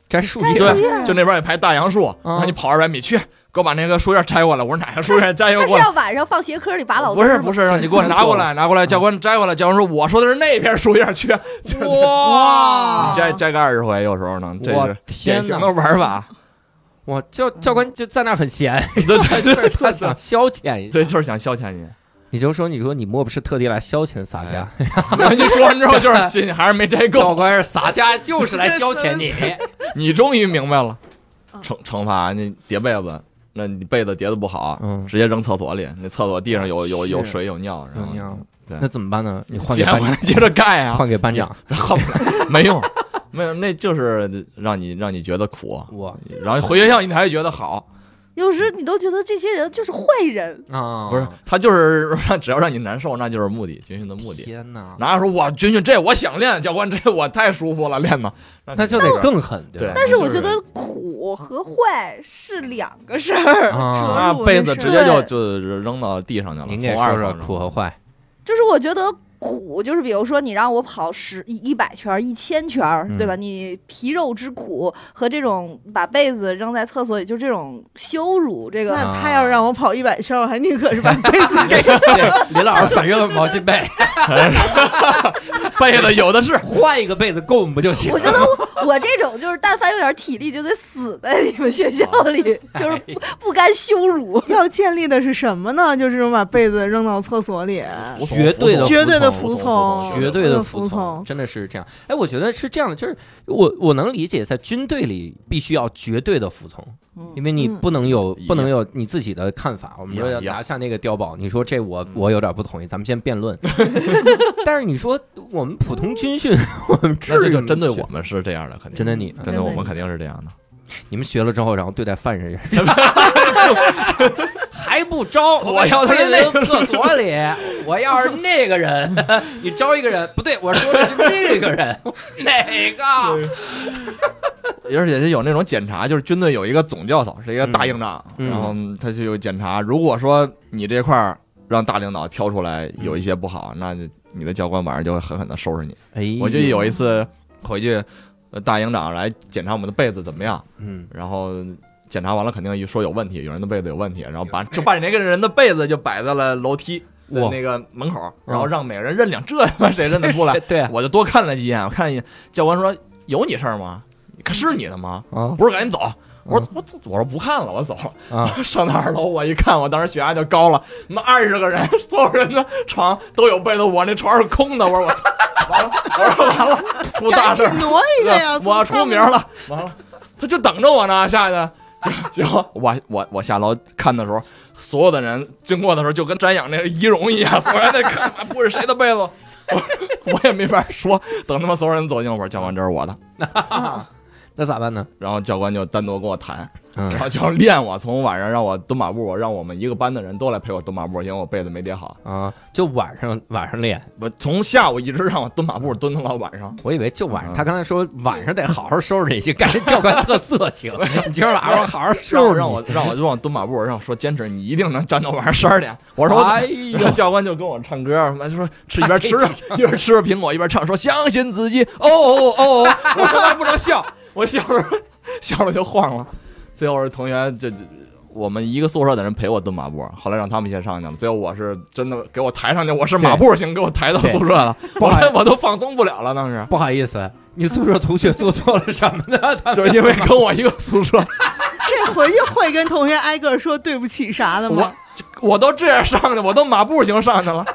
摘树叶树叶就那边有一排大杨树，嗯让你跑二百米去，给我把那个树叶摘过来。我说哪个树叶摘他是过来？要晚上放鞋壳里拔老不是不是，让你给我拿过来，拿过来。教官摘过来，教官说我说的是那片树叶去，就是哇摘摘个二十回，有时候呢，这是典型的玩法。我教教官就在那儿很闲，对对 对他想消遣一下。对，就是想消遣你。你就说，你说你莫不是特地来消遣洒家？你说完之后，就是心里还是没摘教够。官是洒家，就是来消遣你。你终于明白了，嗯惩惩罚你叠被子，那你被子叠的不好，嗯，直接扔厕所里。那厕所地上有有有是水有尿，然后对那怎么办呢？你换给班捡回来接着盖啊，换给班长。换没用，没有，那就是让你让你觉得苦，我然后回学校你还觉得好，有时你都觉得这些人就是坏人。啊，不是他就是只要让你难受，那就是目的，军训的目的。天哪，哪有说我军训这我想练，教官这我太舒服了练的，那就得更狠，对吧？但是我觉得苦和坏是两个事儿。啊，那入被子直接就就扔到地上去了，您给从二说说扔苦和坏。就是我觉得苦，就是比如说你让我跑十一一百圈儿、一千圈对吧？你皮肉之苦和这种把被子扔在厕所里，就这种羞辱，这个那他要让我跑一百圈，我还宁可是把被子 给对，林老师反正毛巾被，被子有的是，换一个被子供不就行我觉得我我这种就是，但凡有点体力就得死在你们学校里，就是不不甘羞辱。要建立的是什么呢？就是这种把被子扔到厕所里，绝对的绝对的服服从绝对的的服从，真的是这样。哎，我觉得是这样的，就是我我能理解，在军队里必须要绝对的服从，因为你嗯不能有不能有你自己的看法。我们说要拿下那个碉堡，你说这我嗯我有点不同意，咱们先辩论。但是你说我们普通军训，我们这就针对我们是这样的，肯定针对你针对我们肯定是这样的。你们学了之后，然后对待犯人也是，还不招？我要的是那扔厕所里，我要是那个人，你招一个人不对，我说的是那个人，哪个？而且有那种检查，就是军队有一个总教头，是一个大营长，嗯然后他就有检查。如果说你这块儿让大领导挑出来有一些不好，那就你的教官晚上就会狠狠的收拾你。哎我就有一次回去，呃大营长来检查我们的被子怎么样，嗯，然后检查完了肯定一说有问题，有人的被子有问题，然后把就把你那个人的被子就摆在了楼梯的那个门口，然后让每个人认领，这他妈谁认得出来？对啊我就多看了几眼，我看了一眼，教官说有你事儿吗？可是你的吗？啊不是，赶紧走。我说我我说不看了，我走。啊！上到二楼，我一看，我当时血压就高了，他妈二十个人，所有人的床都有被子，我那床是空的。我说我完了，我说完了，出大事挪一个呀！我要出名了，完了，他就等着我呢。下去，结结果我我我下楼看的时候，所有的人经过的时候就跟瞻仰那个仪容一样，所有人在看，不是谁的被子，我我也没法说。等他妈所有人走近，我说教官这是我的，那咋办呢？然后教官就单独跟我谈，嗯然后就练我，从晚上让我蹲马步，让我们一个班的人都来陪我蹲马步，因为我被子没叠好。啊，就晚上晚上练。我从下午一直让我蹲马步，蹲到了晚上。我以为就晚上，嗯他刚才说晚上得好好收拾你去，感觉教官特色情。你今儿晚上好好收拾我让我让我让我蹲马步，让我说坚持，你一定能站到晚上十二点。我说我哎然后教官就跟我唱歌，什么就说吃一边吃着一边吃着苹果一边唱，说相信自己。哦哦哦哦，我从来不能笑，我笑着笑着就晃了。最后是同学这这，我们一个宿舍的人陪我蹲马步，后来让他们先上去了，最后我是真的给我抬上去，我是马步型给我抬到宿舍了，我不好我都放松不了了，当时不好意思，你宿舍同学做错了什么呢？他就是因为跟我一个宿舍，这回去会跟同学挨个说对不起啥的我吗？我都这样上去，我都马步型上去了，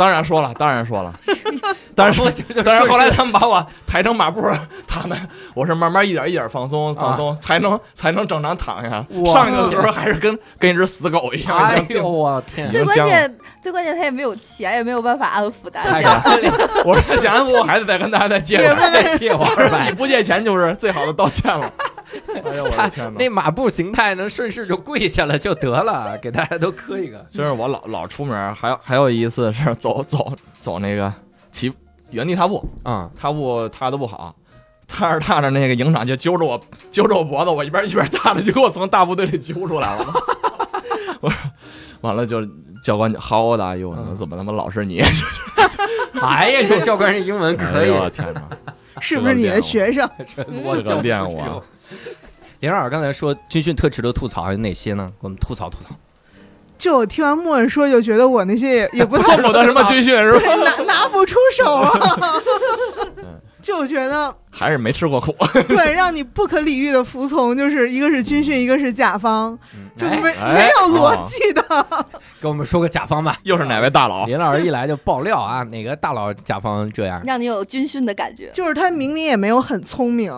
当然说了，当然说了，但是但是后来他们把我抬成马步，他们我是慢慢一点一点放松放松，才能才能正常躺下。上去的时候还是跟跟一只死狗一样。哎呦我天，最关键最关键他也没有钱，也没有办法安抚大家。我说想安抚我还得，再跟大家再借。再借我二你。不借钱就是最好的道歉了。哎呦我的天哪！那马步形态能顺势就跪下了就得了，给大家都磕一个。真是我老老出门，还有还有一次是走走走那个骑原地踏步，嗯，踏步踏的不好，踏着踏着那个营长就揪着我揪着我脖子，我一边一边踏着，就给我从大部队里揪出来了。我说完了就教官就 old are you？嗯怎么他妈老是你？哎呀，这教官这英文可以哎呦，我天哪！是不是你的学生？我这个练我。林老师刚才说军训特值得吐槽有哪些呢？给我们吐槽吐槽。就我听完莫文说，就觉得我那些也 也不太父母的什么军训是吧？拿拿不出手啊嗯，就觉得还是没吃过苦。对，让你不可理喻的服从，就是一个是军训，一个是甲方，就哎没哎没有逻辑的。给我们说个甲方吧。又是哪位大佬？林老师一来就爆料啊，哪个大佬甲方这样？让你有军训的感觉。就是他明明也没有很聪明，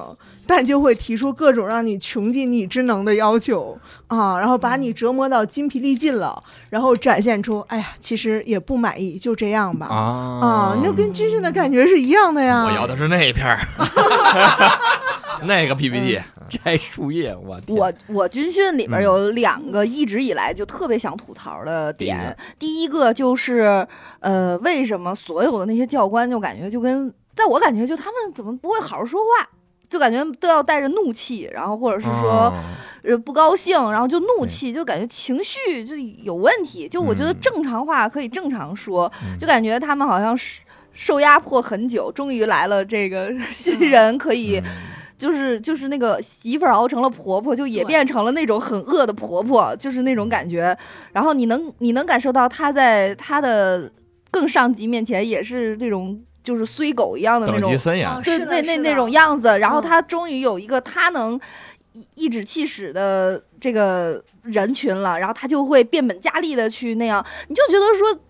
但就会提出各种让你穷尽你之能的要求啊，然后把你折磨到筋疲力尽了，然后展现出，哎呀，其实也不满意，就这样吧。啊啊，你就跟军训的感觉是一样的呀。我要的是那一片儿，那个 PPT。摘树叶，我我我军训里边嗯。有两个一直以来就特别想吐槽的点，第一个。就是呃，为什么所有的那些教官就感觉就跟，在我感觉就他们怎么不会好好说话，就感觉都要带着怒气，然后或者是说哦。呃不高兴，然后就怒气，就感觉情绪就有问题。就我觉得嗯。正常话可以正常说，嗯。就感觉他们好像是受压迫很久，终于来了这个新人可以。嗯就是就是那个媳妇儿熬成了婆婆，就也变成了那种很恶的婆婆，就是那种感觉。然后你能你能感受到她在她的更上级面前也是那种就是衰狗一样的那种等级，森严啊，对是那那那种样子。然后嗯她终于有一个她能颐颐指气使的这个人群了，然后她就会变本加厉的去那样，你就觉得说。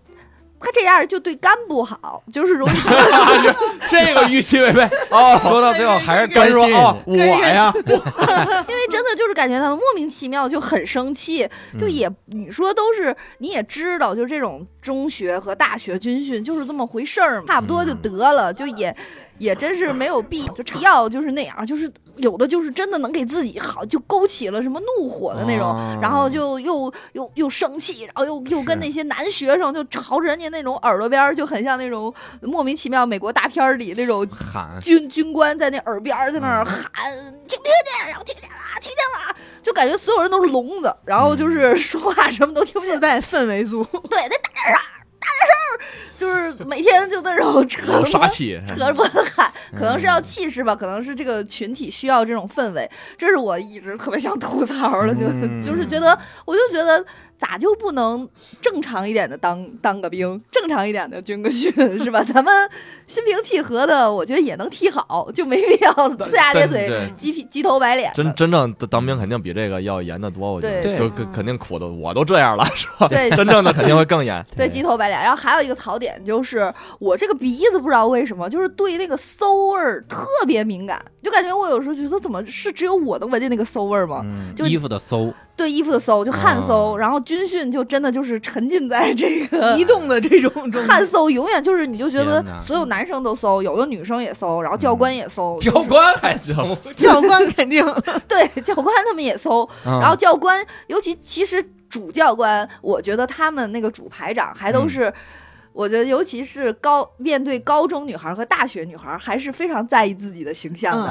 她这样就对肝不好，就是容易 这个预期违背哦。说到最后还是关心跟说哦，我呀，因为真的就是感觉他们莫名其妙就很生气，就嗯也你说都是你也知道，就这种中学和大学军训就是这么回事儿嘛，差不多就得了，就也也真是没有必要，就要就是那样，就是有的就是真的能给自己好，就勾起了什么怒火的那种，哦然后就又又又生气，然后又又跟那些男学生就朝着人家那种耳朵边儿，就很像那种莫名其妙美国大片儿里那种喊军军官在那耳边儿在那儿嗯喊，听不听见？然后听见了，听见了，就感觉所有人都是聋子，然后就是 说话什么都听不见。自带氛围组，对，得大点声儿，大点声儿，就是每天就那种扯。扯着脖子喊，可能是要嗯。气势吧，可能是这个群体需要这种氛围，这是我一直特别想吐槽的，就嗯。就是觉得，我就觉得咋就不能正常一点的当当个兵，正常一点的军个训 是吧？咱们心平气和的，我觉得也能踢好，就没必要呲牙咧嘴、对鸡皮鸡头白脸。真真正的当兵肯定比这个要严得多，我觉得就肯肯定苦的，我都这样了，是吧？对真正的肯定会更严。对，鸡头白脸。然后还有一个槽点就是，我这个鼻子不知道为什么，就是对那个馊味儿特别敏感，就感觉我有时候觉得怎么是只有我能闻见那个馊味儿吗？就嗯衣服的馊，对衣服的搜，就汗搜。啊然后军训就真的就是沉浸在这个 移动的这种中汗搜，永远就是你就觉得所有男生都搜，有的女生也搜，然后教官也搜，教就是官还搜，教官肯定。对教官他们也搜，然然后教官，尤其其实主教官，我觉得他们那个主排长还都是，我觉得尤其是高面对高中女孩和大学女孩，还是非常在意自己的形象的。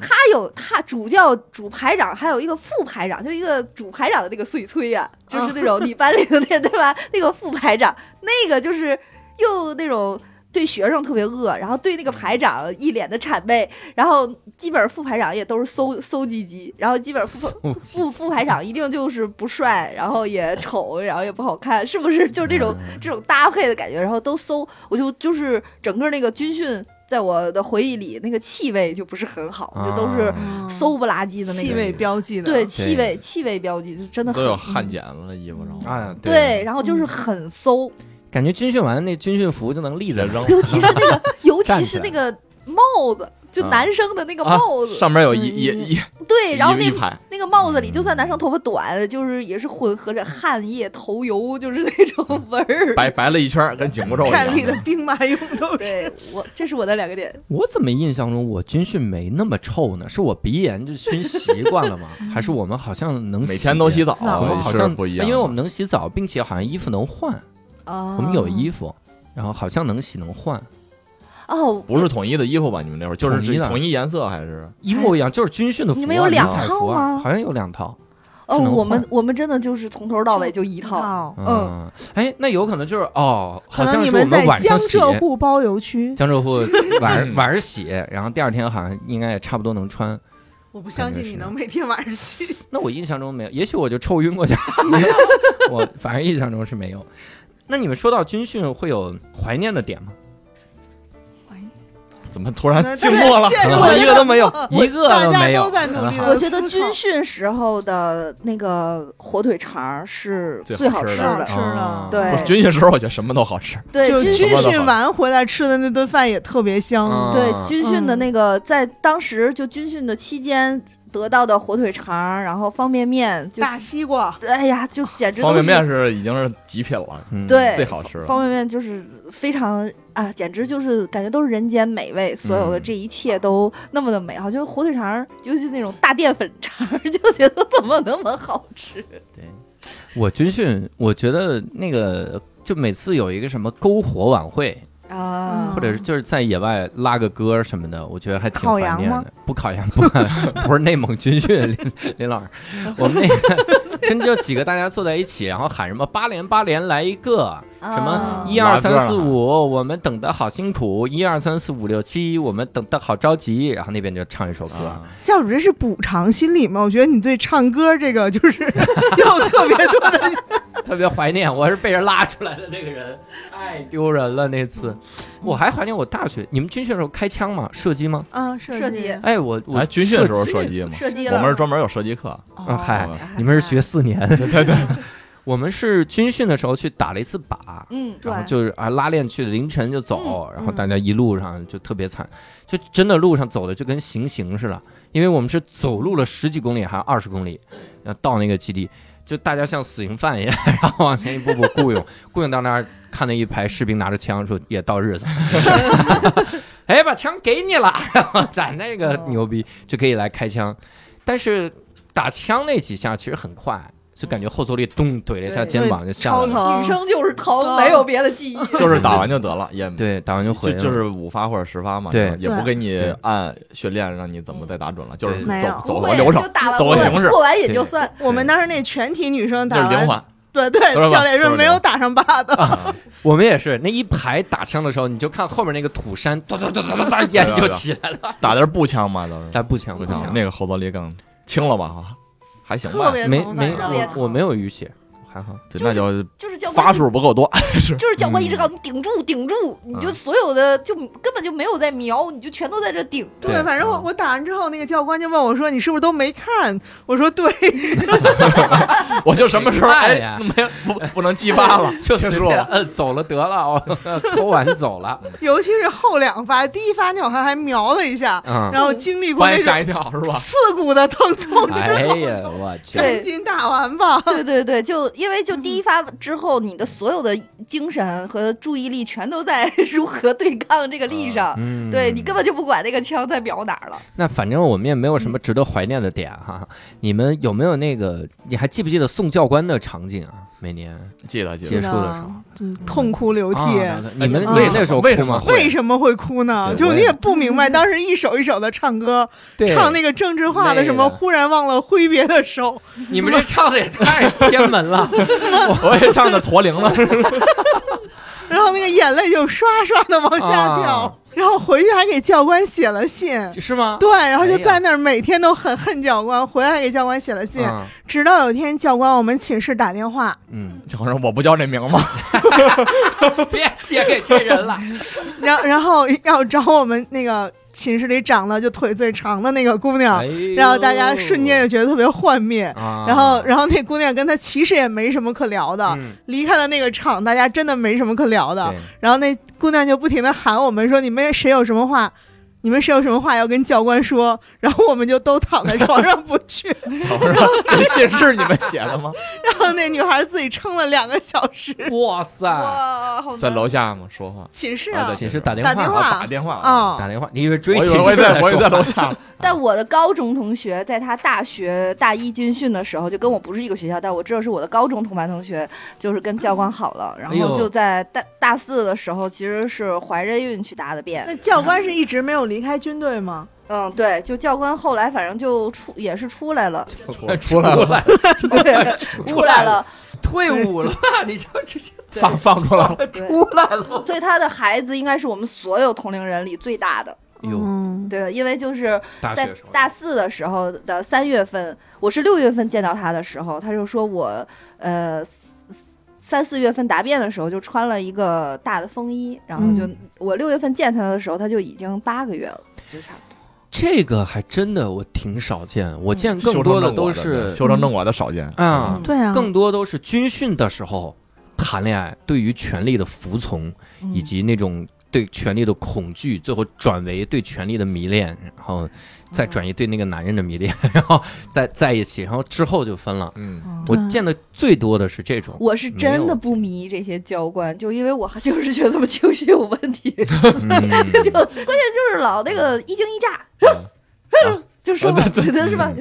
他有他主教、主排长，还有一个副排长，就一个主排长的那个碎催呀、就是那种你班里的那对吧？那个副排长，那个就是又那种对学生特别恶，然后对那个排长一脸的谄媚，然后基本副排长也都是馊馊唧唧，然后基本副副副排长一定就是不帅，然后也丑，然后也不好看，是不是？就是这种嗯这种搭配的感觉，然后都馊，我就就是整个那个军训，在我的回忆里，那个气味就不是很好，就都是啊馊不拉几的那个。气味标记的，对气味气味标记就真的很都有汗碱了衣服上。啊，对，，然后就是很馊，感觉军训完那军训服就能立着扔，尤其是那个，尤其是那个帽子，就啊男生的那个啊帽子，上面有一嗯一一对，然后那一一排，那个帽子里，就算男生头发短，就是也是混合着汗液、头油，就是那种味儿。白白了一圈儿，跟紧箍咒一样站立的兵马俑都是。对我，这是我的两个点。我怎么印象中我军训没那么臭呢？是我鼻炎就熏习惯了吗？还是我们好像能每天都洗澡，我们好像不一样，因为我们能洗澡，并且好像衣服能换，啊，我们有衣服，然后好像能洗能换，哦，不是统一的衣服吧？你们那会儿就是统一的统一颜色还是？一模一样，就是军训的服啊。你们有两套吗好像有两套。哦，我们我们真的就是从头到尾就一套。套。嗯，哎，那有可能就是哦，可好像是我能你们在江晚上洗，浙沪包邮区，江浙沪 晚晚上洗，然后第二天好像应该也差不多能穿。我不相信你能每天晚上洗。那我印象中没有，也许我就臭晕过去，我反正印象中是没有。那你们说到军训会有怀念的点吗？怎么突然那静默了？我 一个都没有。一个大家都没有。我觉得军训时候的那个火腿肠是最最好吃的对军训时候，我觉得什么都好吃。对，就军训完回来吃的那顿饭也特别香。嗯对军训的嗯那个，在当时就军训的期间得到的火腿肠，然后方便面，就大西瓜，哎呀，就简直方便面是是已经是极品了，嗯对最好吃了。方便面就是非常啊，简直就是感觉都是人间美味，所有的嗯这一切都那么的美好。就是火腿肠，尤其那种大淀粉肠，就觉得怎么那么好吃。对，我军训，我觉得那个就每次有一个什么篝火晚会，啊。或者是就是在野外拉个歌什么的，我觉得还挺烤羊吗？怀念的。不烤羊，不烤羊，不是内蒙军训，林林老师，我们那个真就几个大家坐在一起，然后喊什么八连八连来一个，什么啊一二三四五，我们等的好辛苦，一二三四五六七，我们等的好着急，然后那边就唱一首歌。啊教主这是补偿心理吗？我觉得你对唱歌这个就是 有特别多的。特别怀念，我是被人拉出来的那个人，太丢人了那次。我还怀念我大学，你们军训的时候开枪吗？射击吗？啊，射击哎，我我哎，军训的时候射击吗，射击了，我们是专门有射击课。啊嗨哦你们是学四年，对对对，我们是军训的时候去打了一次靶，嗯，然后就是啊拉练去凌晨就走，嗯然后大家一路上就特别惨，就真的路上走的就跟行刑似的，因为我们是走路了十几公里还是二十公里，要到那个基地，就大家像死刑犯一样，然后往前一步步雇佣，雇佣到那儿看到一排士兵拿着枪说也到日子，哎把枪给你了，然后咱那个牛逼就可以来开枪，但是打枪那几下其实很快。就感觉后坐力咚怼了一下肩膀就下来了，女生就是疼，啊没有别的记忆。就是打完就得了，也对，打完就回来了。就就是五发或者十发嘛，对也不给你按训练让你怎么再打准了，就是走走个流程走个形式过完也就算。我们当时那全体女生打完，就是零环。对对教练都是没有打上靶的。啊 我们也是，那一排打枪的时候，你就看后面那个土山，咚咚咚咚咚咚，烟就起来了。打的是步枪嘛，都是打步枪，步步枪枪，那个后坐力更轻了吧？哈，还行吧没没我我没有淤血，还好。对那就就是教官发数不够多，是就是教官一直嗯告诉你顶住，顶住，你就嗯所有的就根本就没有在瞄，你就全都在这顶。对对，反正我嗯我打完之后，那个教官就问我说：“你是不是都没看？”我说：“对。我就什么时候哎没看呀没不不能激发了，就随结束了。便摁走了得了，我偷完走了。”尤其是后两发，第一发你好像还瞄了一下，嗯，然后经历过那吓一跳是吧？刺骨的疼痛之哎后，呀，我去，赶紧打完吧。对对对，就因为就第一发之后，你的所有的精神和注意力全都在 如何对抗这个力上。嗯，对你根本就不管那个枪在瞄哪儿了。那反正我们也没有什么值得怀念的点哈。你们有没有那个？你还记不记得宋教官的场景啊？每年记得记得，结束的时候，嗯，痛哭流涕。啊你们啊那时候？为什么会为什么会哭呢？就你也不明白，当时一首一首的唱歌，对，唱那个政治化的什么，忽然忘了挥别的手，你们这唱的也太偏门了。我也唱的驼铃了，然后那个眼泪就刷刷的往下掉，啊然后回去还给教官写了信。是吗？对，然后就在那儿每天都很恨教官，回来给教官写了信，嗯直到有一天教官我们寝室打电话，嗯，教官说我不叫这名吗？别写给这人了。然后然后要找我们那个寝室里长得就腿最长的那个姑娘，哎然后大家瞬间就觉得特别幻灭。啊，然后，然后那姑娘跟他其实也没什么可聊的，嗯。离开了那个场，大家真的没什么可聊的。然后那姑娘就不停的喊我们说：“你们谁有什么话，你们谁有什么话要跟教官说？”然后我们就都躺在床上不去。这信是你们写的吗？然后那女孩自己撑了两个小时。哇塞，哇，好在楼下吗？说话寝室啊啊在，寝室打电打电话啊，打电话啊打电话，你以为追我以寝室为我以为我以为在楼下。但我的高中同学在他大学大一军训的时候，就跟我不是一个学校，但我知道是我的高中同班同学，就是跟教官好了，然后就在大大四的时候，其实是怀着孕去答的辩那。教官是一直没有离开军队吗？嗯，对，就教官后来反正就出也是出来了，出来了，对，出来了，退伍了，你就直接放放出来了。出来了。所以他的孩子应该是我们所有同龄人里最大的。哟，嗯，对，因为就是在大四的时候的三月份，我是六月份见到他的时候，他就说我呃三四月份答辩的时候就穿了一个大的风衣，然后就、嗯。我六月份见他的时候，他就已经八个月了，就差不多。这个还真的我挺少见，我见更多的都是修成正果的少见啊嗯，对啊，更多都是军训的时候谈恋爱，对于权力的服从，嗯。以及那种对权力的恐惧，最后转为对权力的迷恋，然后再转移对那个男人的迷恋，然后再在一起，然后之后就分了。嗯，嗯我见的最多的是这种，我是真的不迷这些教官，就因为我就是觉得他们情绪有问题，嗯就关键就是老那个一惊一乍，就说嘛，觉得是吧？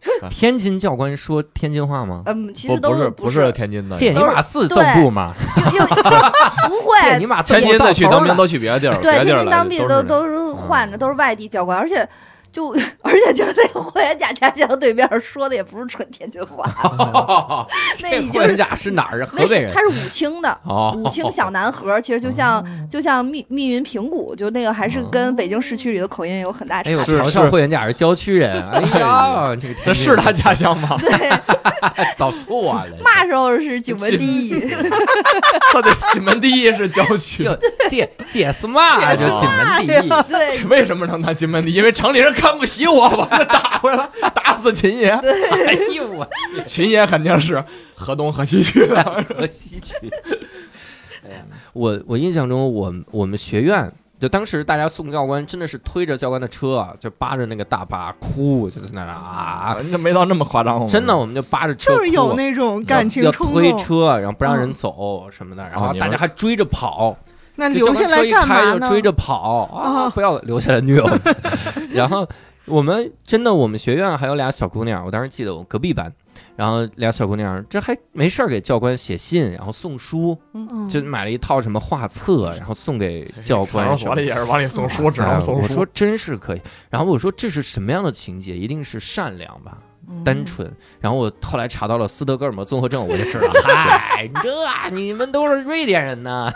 就天津教官说天津话吗？嗯，其实都不是。不是天津的，借你马四正步嘛？不会。借你，马天津的去当兵兵都去别的地儿，对，天津当兵都都都是换的，都是外地教官，而且就 而且就那个霍元甲家乡对面说的也不是纯天津话，那已经霍元甲是哪儿啊？那河北人是他是武清的。哦，武清小南河，其实就像就像密密云平谷，就那个还是跟北京市区里的口音有很大差哎呦，别。嘲笑霍元甲是郊区人，哎呀，这个这是他家乡吗？对，早错了，嘛时候是景门第一？他的锦门第一是郊区，就解解释嘛，就进门第一。对为什么能当锦门第一？因为城里人看不起我，把他打回来，打死秦爷。哎呦我。秦爷肯定是河东河西区的。河西区。哎呀，我我印象中，我我们学院就当时大家送教官，真的是推着教官的车啊，就扒着那个大巴哭，就在那啊，那没到那么夸张，真的，我们就扒着车哭，就是有那种感情要冲动，推车，然后不让人走什么的，然后大家还追着跑，那就留下来干嘛呢？开追着跑啊！啊不要留下来虐我们。然后我们真的，我们学院还有俩小姑娘，我当时记得我隔壁班，然后俩小姑娘这还没事儿给教官写信，然后送书，嗯就买了一套什么画册，然后送给教官什么的。派出所里也是往里送书，只能送书。我说真是可以，然后我说这是什么样的情节？一定是善良吧，嗯单纯。然后我后来查到了斯德哥尔摩综合症，我就知道，嗨，这你们都是瑞典人呢，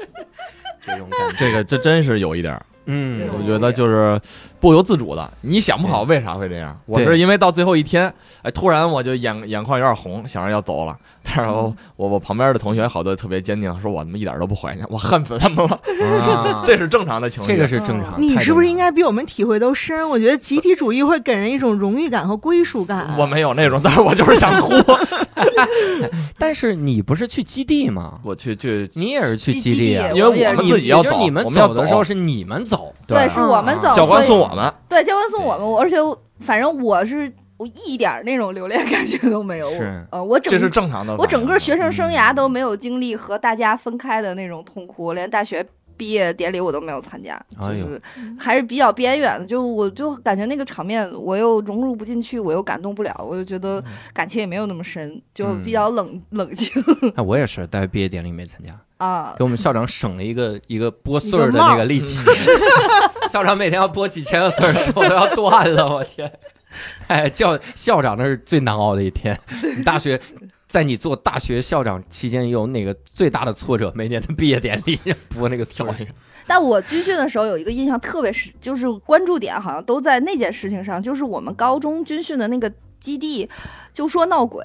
这种感觉。这个这真是有一点儿，嗯，我觉得就是不由自主的，你想不好为啥会这样。我是因为到最后一天，哎，突然我就眼眼眶有点红，想着要走了。但是我我我旁边的同学好多特别坚定，说我他妈一点都不怀念，我恨死他们了。啊 这是正常的情绪。这个是正常。你是不是应该比我们体会都深？我觉得集体主义会给人一种荣誉感和归属感。我没有那种，但是我就是想哭。但是你不是去基地吗？我去去，你也是去基基地啊？因为我们自己要走，我们要走的时候是你们走，对，是我们走，教官送我们，对，教官送我们，我而且反正我是我一点儿那种留恋感觉都没有。我是呃，我整这是正常的。我整个学生生涯嗯都没有经历和大家分开的那种痛苦，连大学毕业典礼我都没有参加，就是还是比较边缘的。就我就感觉那个场面，我又融入不进去，我又感动不了，我就觉得感情也没有那么深，就比较冷、冷静哎，我也是，大学毕业典礼没参加，啊给。我们校长省了一个一个拨穗儿的那个力气。校长每天要拨几千个穗儿，手都要断了，我天！哎，教校长那是最难熬的一天。你大学在你做大学校长期间有哪个最大的挫折？每年的毕业典礼拨那个词儿，但我军训的时候有一个印象特别是，就是关注点好像都在那件事情上，就是我们高中军训的那个基地，就说闹鬼，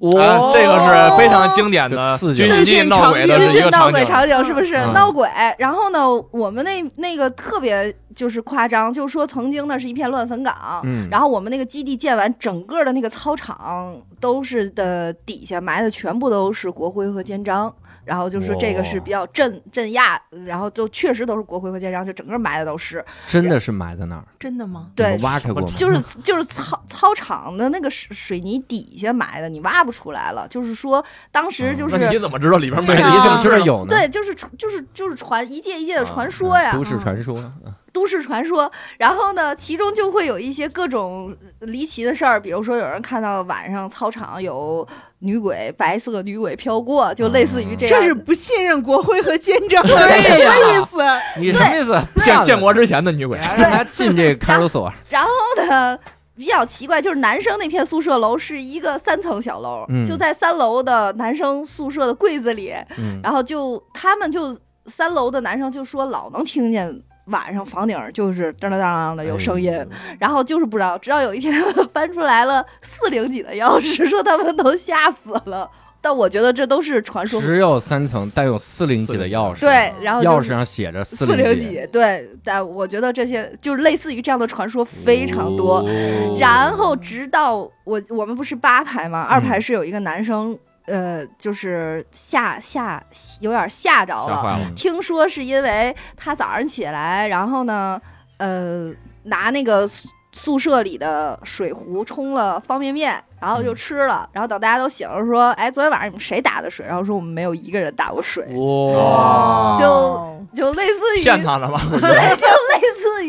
啊，这个是非常经典的这刺激军训闹鬼的军一个训闹鬼。场景是不是嗯闹鬼？然后呢，我们那那个特别就是夸张，就说曾经那是一片乱坟岗。嗯，然后我们那个基地建完，整个的那个操场都是的，底下埋的全部都是国徽和肩章。然后就说这个是比较镇镇压，然后就确实都是国徽和肩章，就整个埋的都是。真的是埋在那儿，真的吗？对挖开过吗？就是就是操操场的那个水水泥底下埋的，你挖不出来了。就是说，当时就是你是怎么知道里边没对，啊你怎么知道有呢？对，就是就是就是传一届一届的传说呀，都市传说，嗯都市传说。然后呢，其中就会有一些各种离奇的事儿，比如说有人看到晚上操场有女鬼，白色女鬼飘过，就类似于这样。这是不信任国徽和肩章，对什么意思？你什么意思？建建国之前的女鬼，让他进这看守所，然后呢，比较奇怪，就是男生那片宿舍楼是一个三层小楼，嗯就在三楼的男生宿舍的柜子里，嗯，然后就他们就三楼的男生就说老能听见。晚上房顶就是当当当当的有声音，哎然后就是不知道，直到有一天他 们翻出来了四零几的钥匙，说他们都吓死了。但我觉得这都是传说，只有三层，带有四零几的钥匙，对，然后钥匙上写着四零零几，对，但我觉得这些就是类似于这样的传说非常多。哦然后直到我我们不是八排吗？二嗯排是有一个男生，呃，就是吓吓有点吓着了。了。听说是因为他早上起来，然后呢，呃，拿那个宿宿舍里的水壶冲了方便面，然后就嗯吃了。然后等大家都醒了，说：“哎，昨天晚上你们谁打的水？”然后说：“我们没有一个人打过水。哇，就就类似于骗他了吧？对，就类似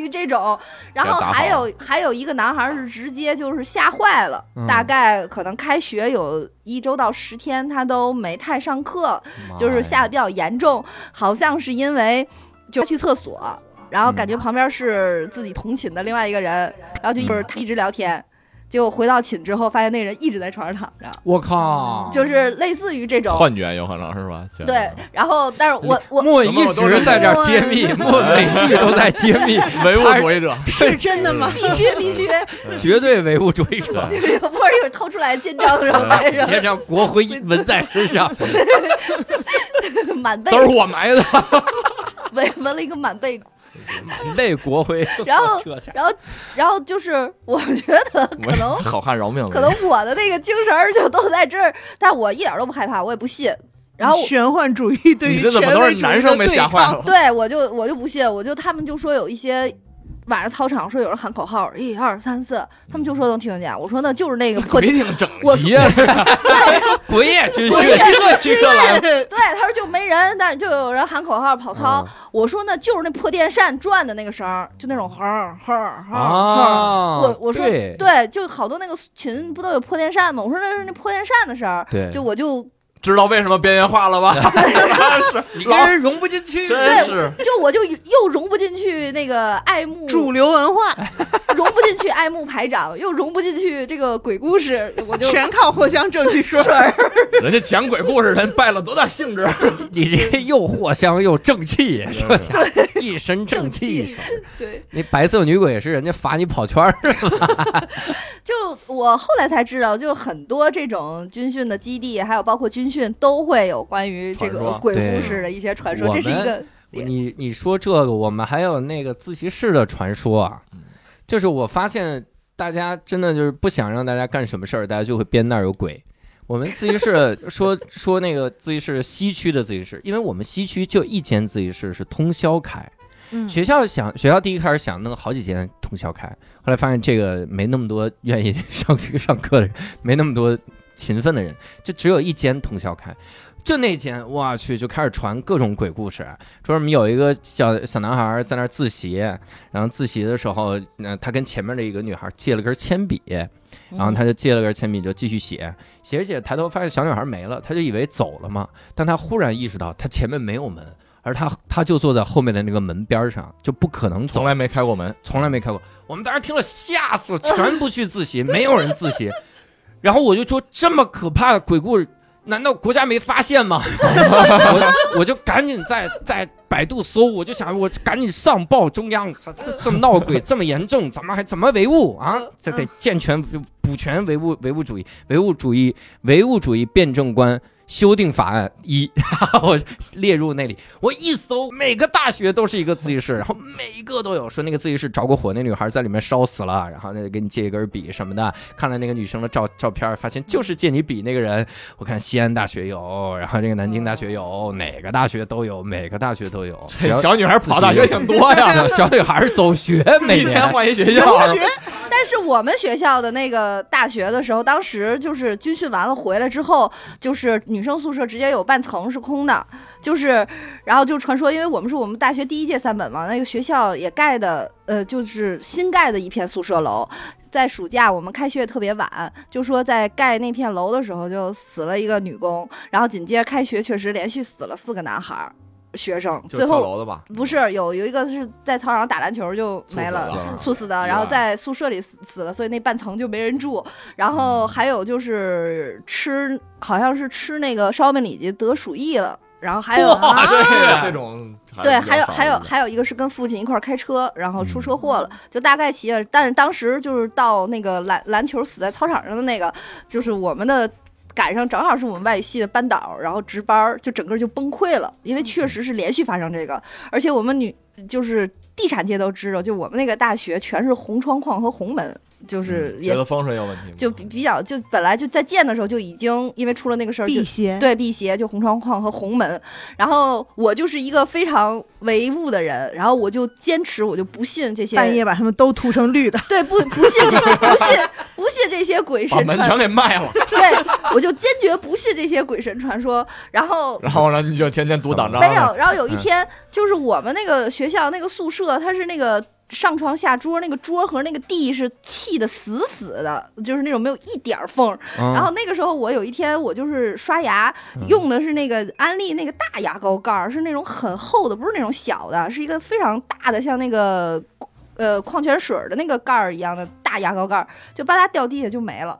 于这种。然后还有还有一个男孩是直接就是吓坏了，嗯大概可能开学有一周到十天，他都没太上课，就是吓得比较严重，好像是因为就去厕所，然后感觉旁边是自己同寝的另外一个人，然后就一直一直聊天。结果回到寝之后，发现那人一直在床上躺着，我靠，就是类似于这种。幻觉有可能是吧？对，然后但是我我莫一直在这儿揭秘，莫每句都在揭秘，唯物主义者，是真的吗？必须必须，绝对唯物主义者。不是一会儿偷出来肩章，然后带上肩章国徽纹在身上，满背。都是我埋的。纹纹了一个满背，满背国徽。然后 然后然后就是我觉得可能好汉饶命，可能我的那个精神儿就都在这儿，但我一点都不害怕，我也不信。然后玄幻主义对于你这怎么都是男生被吓坏了？对我就我就不信，我就他们就说有一些晚上操场说有人喊口号，一二三四，他们就说能听得见。我说那就是那个破没挺整我齐啊！滚也军滚训也，军训来了，对，他说就没人，但就有人喊口号跑操。我说那就是那破电扇转的那个声儿，就那种哼儿哼哼哼。啊，我我说对对，就好多那个群不都有破电扇吗？我说那是那破电扇的声儿。对，就我就知道为什么边缘化了吧？你跟人融不进去，真是就我就又融不进去那个爱慕主流文化，融不进去爱慕排长，又融不进去这个鬼故事，我就全靠藿香正气水。人家讲鬼故事，人败了多大兴致？你这又藿香又正气，是吧？一身正气。对。那白色女鬼是人家罚你跑圈儿，就我后来才知道，就很多这种军训的基地，还有包括军训，都会有关于这个鬼故事的一些传说，我这是一个你你说这个，我们还有那个自习室的传说啊嗯，就是我发现大家真的就是不想让大家干什么事儿，大家就会编那儿有鬼。我们自习室 说说那个自习室西区的自习室，因为我们西区就一间自习室是通宵开，嗯。学校想学校第一开始想弄好几间通宵开，后来发现这个没那么多愿意 上这个上课的人，没那么多勤奋的人，就只有一间通宵开。就那间，我去，就开始传各种鬼故事，说什么有一个小小男孩在那儿自习，然后自习的时候，呃，他跟前面的一个女孩借了根铅笔，然后他就借了根铅笔就继续写，写着写着抬头发现小女孩没了，他就以为走了嘛，但他忽然意识到他前面没有门，而他他就坐在后面的那个门边上，就不可能走从，来没开过门，从来没开过。我们当时听了吓死了，全部去自习，没有人自习。然后我就说这么可怕的鬼故事，难道国家没发现吗？我我就赶紧在在百度搜，我就想我赶紧上报中央，这这么闹鬼这么严重，咱们还怎么维护啊？这得健全补全唯物唯物主义唯物主义唯物主义辩证观。修订法案一，我列入那里，我一搜，每个大学都是一个自习室，然后每一个都有说那个自习室着过火，那女孩在里面烧死了，然后那给你借一根笔什么的，看了那个女生的照照片，发现就是借你笔那个人。我看西安大学有，然后这个南京大学有，哪个大学都有，每个大学都有。小女孩跑大学挺多呀，小女孩走学，每天年换一学校。学但是我们学校的那个大学的时候，当时就是军训完了回来之后，就是女生宿舍直接有半层是空的，就是，然后就传说，因为我们是我们大学第一届三本嘛，那个学校也盖的，呃，就是新盖的一片宿舍楼。在暑假我们开学特别晚，就说在盖那片楼的时候就死了一个女工，然后紧接着开学确实连续死了四个男孩儿学生，最后跳楼的吧？不是有有一个是在操场上打篮球就没了，猝死的，然后在宿舍里死死了，所以那半层就没人住。然后还有就是吃，好像是吃那个烧饼里脊得鼠疫了。然后还有啊，啊，这这种对，还有还有还有一个是跟父亲一块开车，然后出车祸了，就大概齐了。但是当时就是到那个篮篮球死在操场上的那个，就是我们的。赶上正好是我们外语系的班导，然后值班儿，就整个就崩溃了，因为确实是连续发生这个，而且我们女就是地产界都知道，就我们那个大学全是红窗框和红门，就是也觉得风水有问题，就比比较就本来就在建的时候就已经因为出了那个事儿辟邪，对辟邪就红窗框和红门，然后我就是一个非常唯物的人，然后我就坚持我就不信这些半夜把他们都涂成绿的，对不不信这不信不信这些鬼神把门全传，给卖了，对我就坚决不信这些鬼神传说，然后然后呢，你就天天读党章，没有，然后有一天就是我们那个学校那个宿舍，它是那个。上床下桌，那个桌和那个地是砌的死死的，就是那种没有一点儿缝然后那个时候，我有一天我就是刷牙，用的是那个安利那个大牙膏盖儿，是那种很厚的，不是那种小的，是一个非常大的，像那个呃矿泉水儿的那个盖儿一样的大牙膏盖儿，就吧嗒掉地下就没了。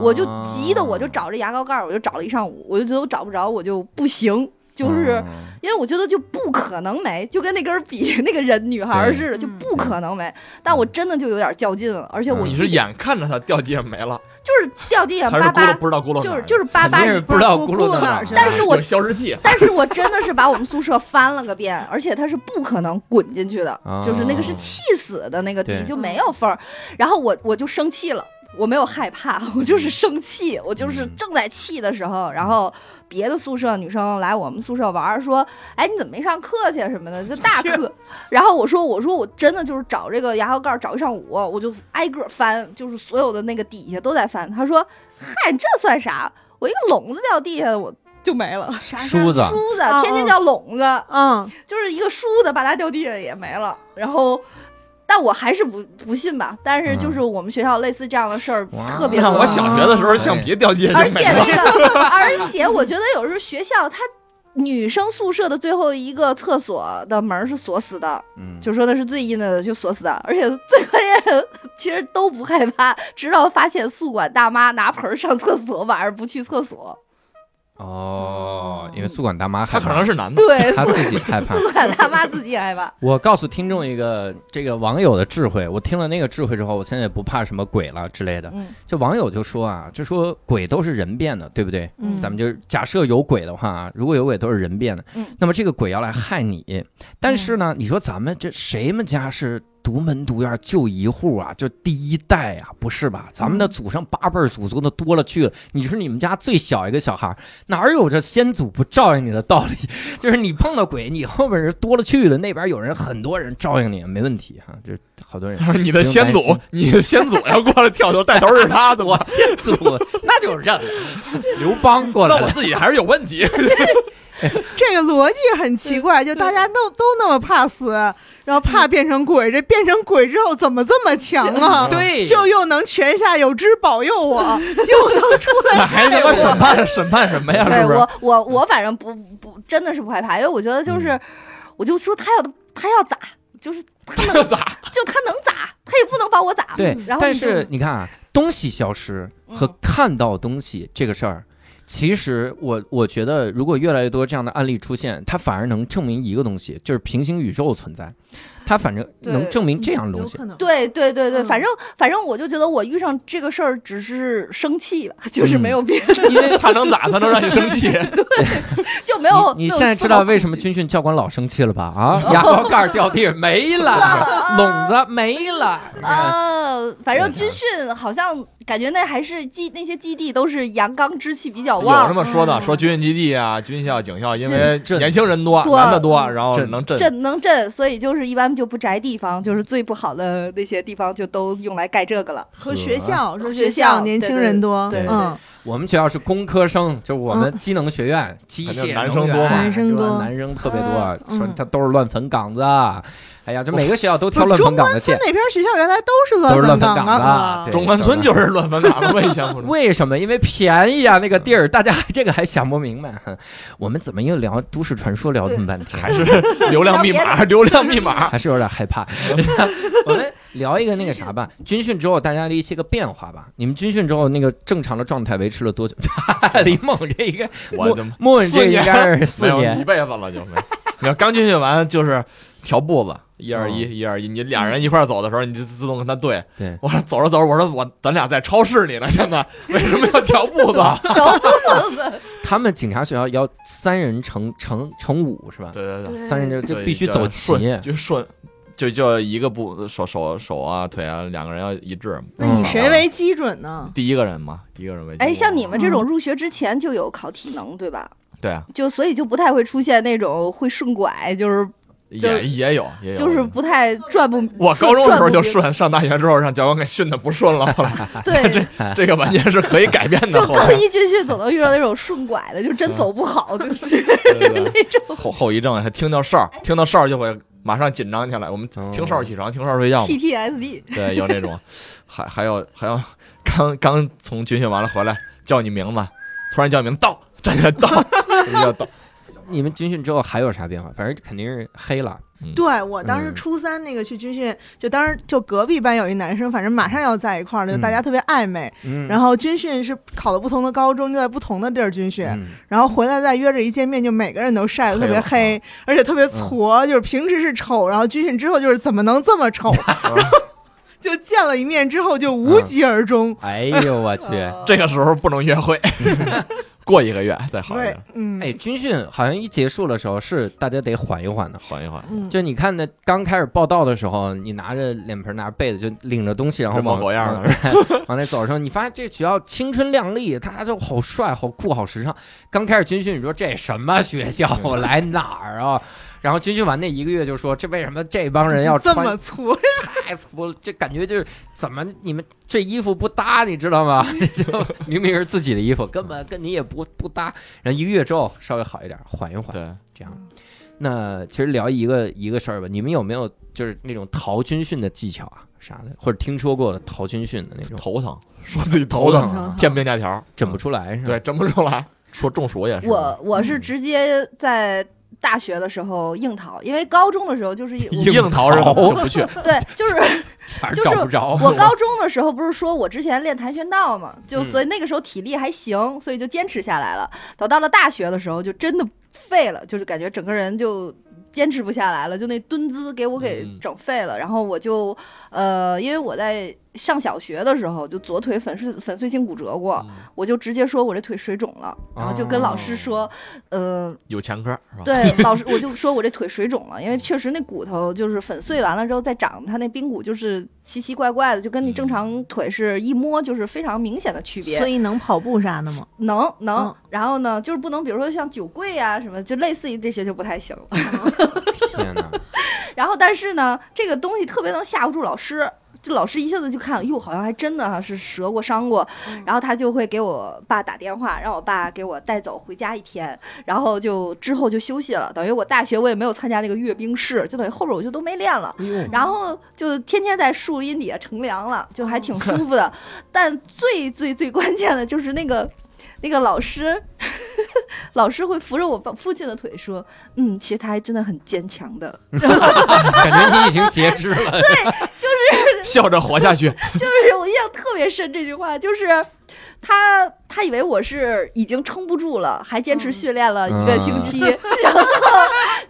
我就急的，我就找这牙膏盖儿，我就找了一上午，我就觉得我找不着，我就不行。就是哦因为我觉得就不可能没，就跟那根笔那个人女孩儿似的，就不可能没。但我真的就有点较劲了，而且我嗯你是眼看着它掉地上没了，就是掉地上叭叭，不知道轱辘就是就是叭叭不知道咕噜在哪去了但是我消失器，但是我真的是把我们宿舍翻了个遍，而且它是不可能滚进去的，哦就是那个是气死的那个地就没有缝儿，然后我我就生气了。我没有害怕，我就是生气，我就是嗯正在气的时候，然后别的宿舍女生来我们宿舍玩儿，说：“哎，你怎么没上课去啊什么的？就大课。”然后我说：“我说我真的就是找这个牙膏盖儿找一上午，我就挨个翻，就是所有的那个底下都在翻。”他说：“嗨，这算啥？我一个笼子掉地下，我就没了。啥梳子梳子嗯，天津叫笼子，嗯，就是一个梳子，把它掉地下也没了。然后，但我还是不不信吧。但是就是我们学校类似这样的事儿特别多。我小学的时候橡皮掉地下而且那个，而且我觉得有时候学校它女生宿舍的最后一个厕所的门儿是锁死的，嗯，就说那是最阴的，就锁死的。而且最关键，其实都不害怕，直到发现宿管大妈拿盆儿上厕所，晚上不去厕所。哦，因为宿管大妈他害怕，可能是男的，对，他自己害怕。宿管大妈自己也害怕。我告诉听众一个这个网友的智慧，我听了那个智慧之后，我现在也不怕什么鬼了之类的。嗯就网友就说啊，就说鬼都是人变的，对不对？嗯咱们就假设有鬼的话啊，如果有鬼都是人变的，嗯那么这个鬼要来害你。但是呢，你说咱们这谁们家是独门独院就一户啊？就第一代啊，不是吧？咱们的祖上八辈儿祖宗的多了去了。你是你们家最小一个小孩，哪有这先祖不照应你的道理？就是你碰到鬼，你后边人多了去了，那边有人很多人照应你，没问题哈。这好多人你的先祖你的先祖要过来跳头带头是他的，我先祖那就认了，刘邦过来。那我自己还是有问题。这个逻辑很奇怪，就大家都都那么怕死，然后怕变成鬼，这变成鬼之后怎么这么强 啊？对，就又能泉下有知保佑我，又能出来那还他妈审判审判什么呀？对我我我反正不不真的是不害怕，因为我觉得就是，嗯我就说他要他要咋，就是他能咋？就他能咋，他也不能把我咋。对，然后但是你看啊，东西消失和嗯看到东西这个事儿。其实我我觉得，如果越来越多这样的案例出现，它反而能证明一个东西，就是平行宇宙存在。它反正能证明这样的东西。有可能。对对对对，嗯反正反正我就觉得我遇上这个事儿只是生气吧，就是没有别的，因为他能咋？他能让你生气？对就没有。你现在知道为什么军训教官老生气了吧？啊，牙膏盖掉地上没了，笼子没了。啊，反正军训好像感觉那还是基那些基地都是阳刚之气比较旺。有旺这，么说的，嗯。说军训基地啊、军校、警校，因为震年轻人多，男的多，嗯然后震能震。震能震，所以就是一般就不宅地方，就是最不好的那些地方就都用来盖这个了。和学校说学学校校年轻人多，对对嗯，我们学校是工科生，就我们机能学院，机械男生多嘛男生多。男生特别多，嗯说他都是乱坟岗子。哎呀，这每个学校都挑乱坟岗子建中关村。那边学校原来都是乱坟坟岗的啊中关村就是乱坟岗子嘛，以前不是。为什么？因为便宜啊，那个地儿，大家这个还想不明白。我们怎么又聊都市传说聊这么半天？还是流量密码，流量密码。还是有点害怕。我们聊一个那个啥吧，军训之后大家的一些个变化吧。你们军训之后那个正常的状态维持了多久？李猛这一个，我的莫问这应该是四年一。辈子了就没。你要刚军训完就是调步子，一二嗯一，一二一，你俩人一块儿走的时候，你就自动跟他对。对我说走着走着，我说我咱俩在超市里呢，现在为什么要调步子？他们警察学校要三人乘乘乘五是吧？对对对，三人就就必须走齐。顺就顺，就就一个步手手手啊腿啊，两个人要一致。那以嗯谁为基准呢？第一个人嘛，第一个人为基哎，像你们这种入学之前就有考体能，对吧？对啊，就所以就不太会出现那种会顺拐，就是就也也有也有，就是不太转不。我高中的时候就顺，上大学之后让教官给训的不顺了。后来对，这这个完全是可以改变的。就刚一军训总能遇到那种顺拐的，就真走不好，就 是那种后后遗症，还听到哨，听到哨就会马上紧张起来。我们哦听哨起床，听哨睡觉嘛。PTSD。对，有那种，还还有还有，刚刚从军训完了回来，叫你名字，突然叫你名字到，站起来到，要到。你们军训之后还有啥变化？反正肯定是黑了。对我当时嗯初三那个去军训，就当时就隔壁班有一男生，反正马上要在一块儿了，就嗯大家特别暧昧。嗯然后军训是考的不同的高中，就在不同的地儿军训，嗯然后回来再约着一见面，就每个人都晒得特别黑黑，而且特别矬，就是平时是丑，然后军训之后就是怎么能这么丑？然 后就见了一面之后就无疾而终。哎呦我去！这个时候不能约会，过一个月再好一点，，嗯，哎，军训好像一结束的时候是大家得缓一缓的。缓一缓。嗯，就你看那刚开始报道的时候，你拿着脸盆、拿着被子，就领着东西，然后往模样的往 往那走的时候，你发现这学校青春靓丽，大家就好帅、好酷、好时尚。刚开始军训，你说这什么学校？我来哪儿啊？然后军训完那一个月就说，这为什么这帮人要这么粗，太粗了？这感觉就是怎么你们这衣服不搭，你知道吗？就明明是自己的衣服，根本跟你也不不搭。然后一个月之后稍微好一点，缓一缓。对，这样。那其实聊一个一个事儿吧，你们有没有就是那种逃军训的技巧啊啥的，或者听说过的逃军训的那种？头疼，说自己头疼，啊骗病假条，整不出来是吧？对，整不出来。说中暑也是，我我是直接在大学的时候硬逃，因为高中的时候就是一 我硬逃是就不去，对，就是 就是找不着。我高中的时候不是说我之前练跆拳道嘛，就嗯所以那个时候体力还行，所以就坚持下来了。等到了大学的时候，就真的废了，就是感觉整个人就坚持不下来了，就那蹲姿给我给嗯整废了。然后我就呃，因为我在上小学的时候就左腿粉碎粉碎性骨折过，嗯我就直接说我这腿水肿了，然后就跟老哦师说，呃，有前科是吧？对，老师 我就说我这腿水肿了，因为确实那骨头就是粉碎完了之后再长，它那髌骨就是奇奇怪怪的，就跟你正常腿是一摸就是非常明显的区别所。以能跑步啥的吗？能能嗯，然后呢，就是不能，比如说像酒柜啊什么，就类似于这些就不太行了。天哪！然后但是呢，这个东西特别能吓唬住老师。就老师一下子就看，哟，好像还真的哈是折过伤过，然后他就会给我爸打电话，让我爸给我带走回家一天，然后就之后就休息了。等于我大学我也没有参加那个阅兵式，就等于后边我就都没练了。然后就天天在树荫底下乘凉了，就还挺 舒服的。但最最最关键的就是那个那个老师，老师会扶着我爸父亲的腿说：“嗯，其实他还真的很坚强的。感觉你已经截肢了。对，就是 笑着活下去。就是我印象特别深这句话，就是他他以为我是已经撑不住了，还坚持训练了一个星期，然后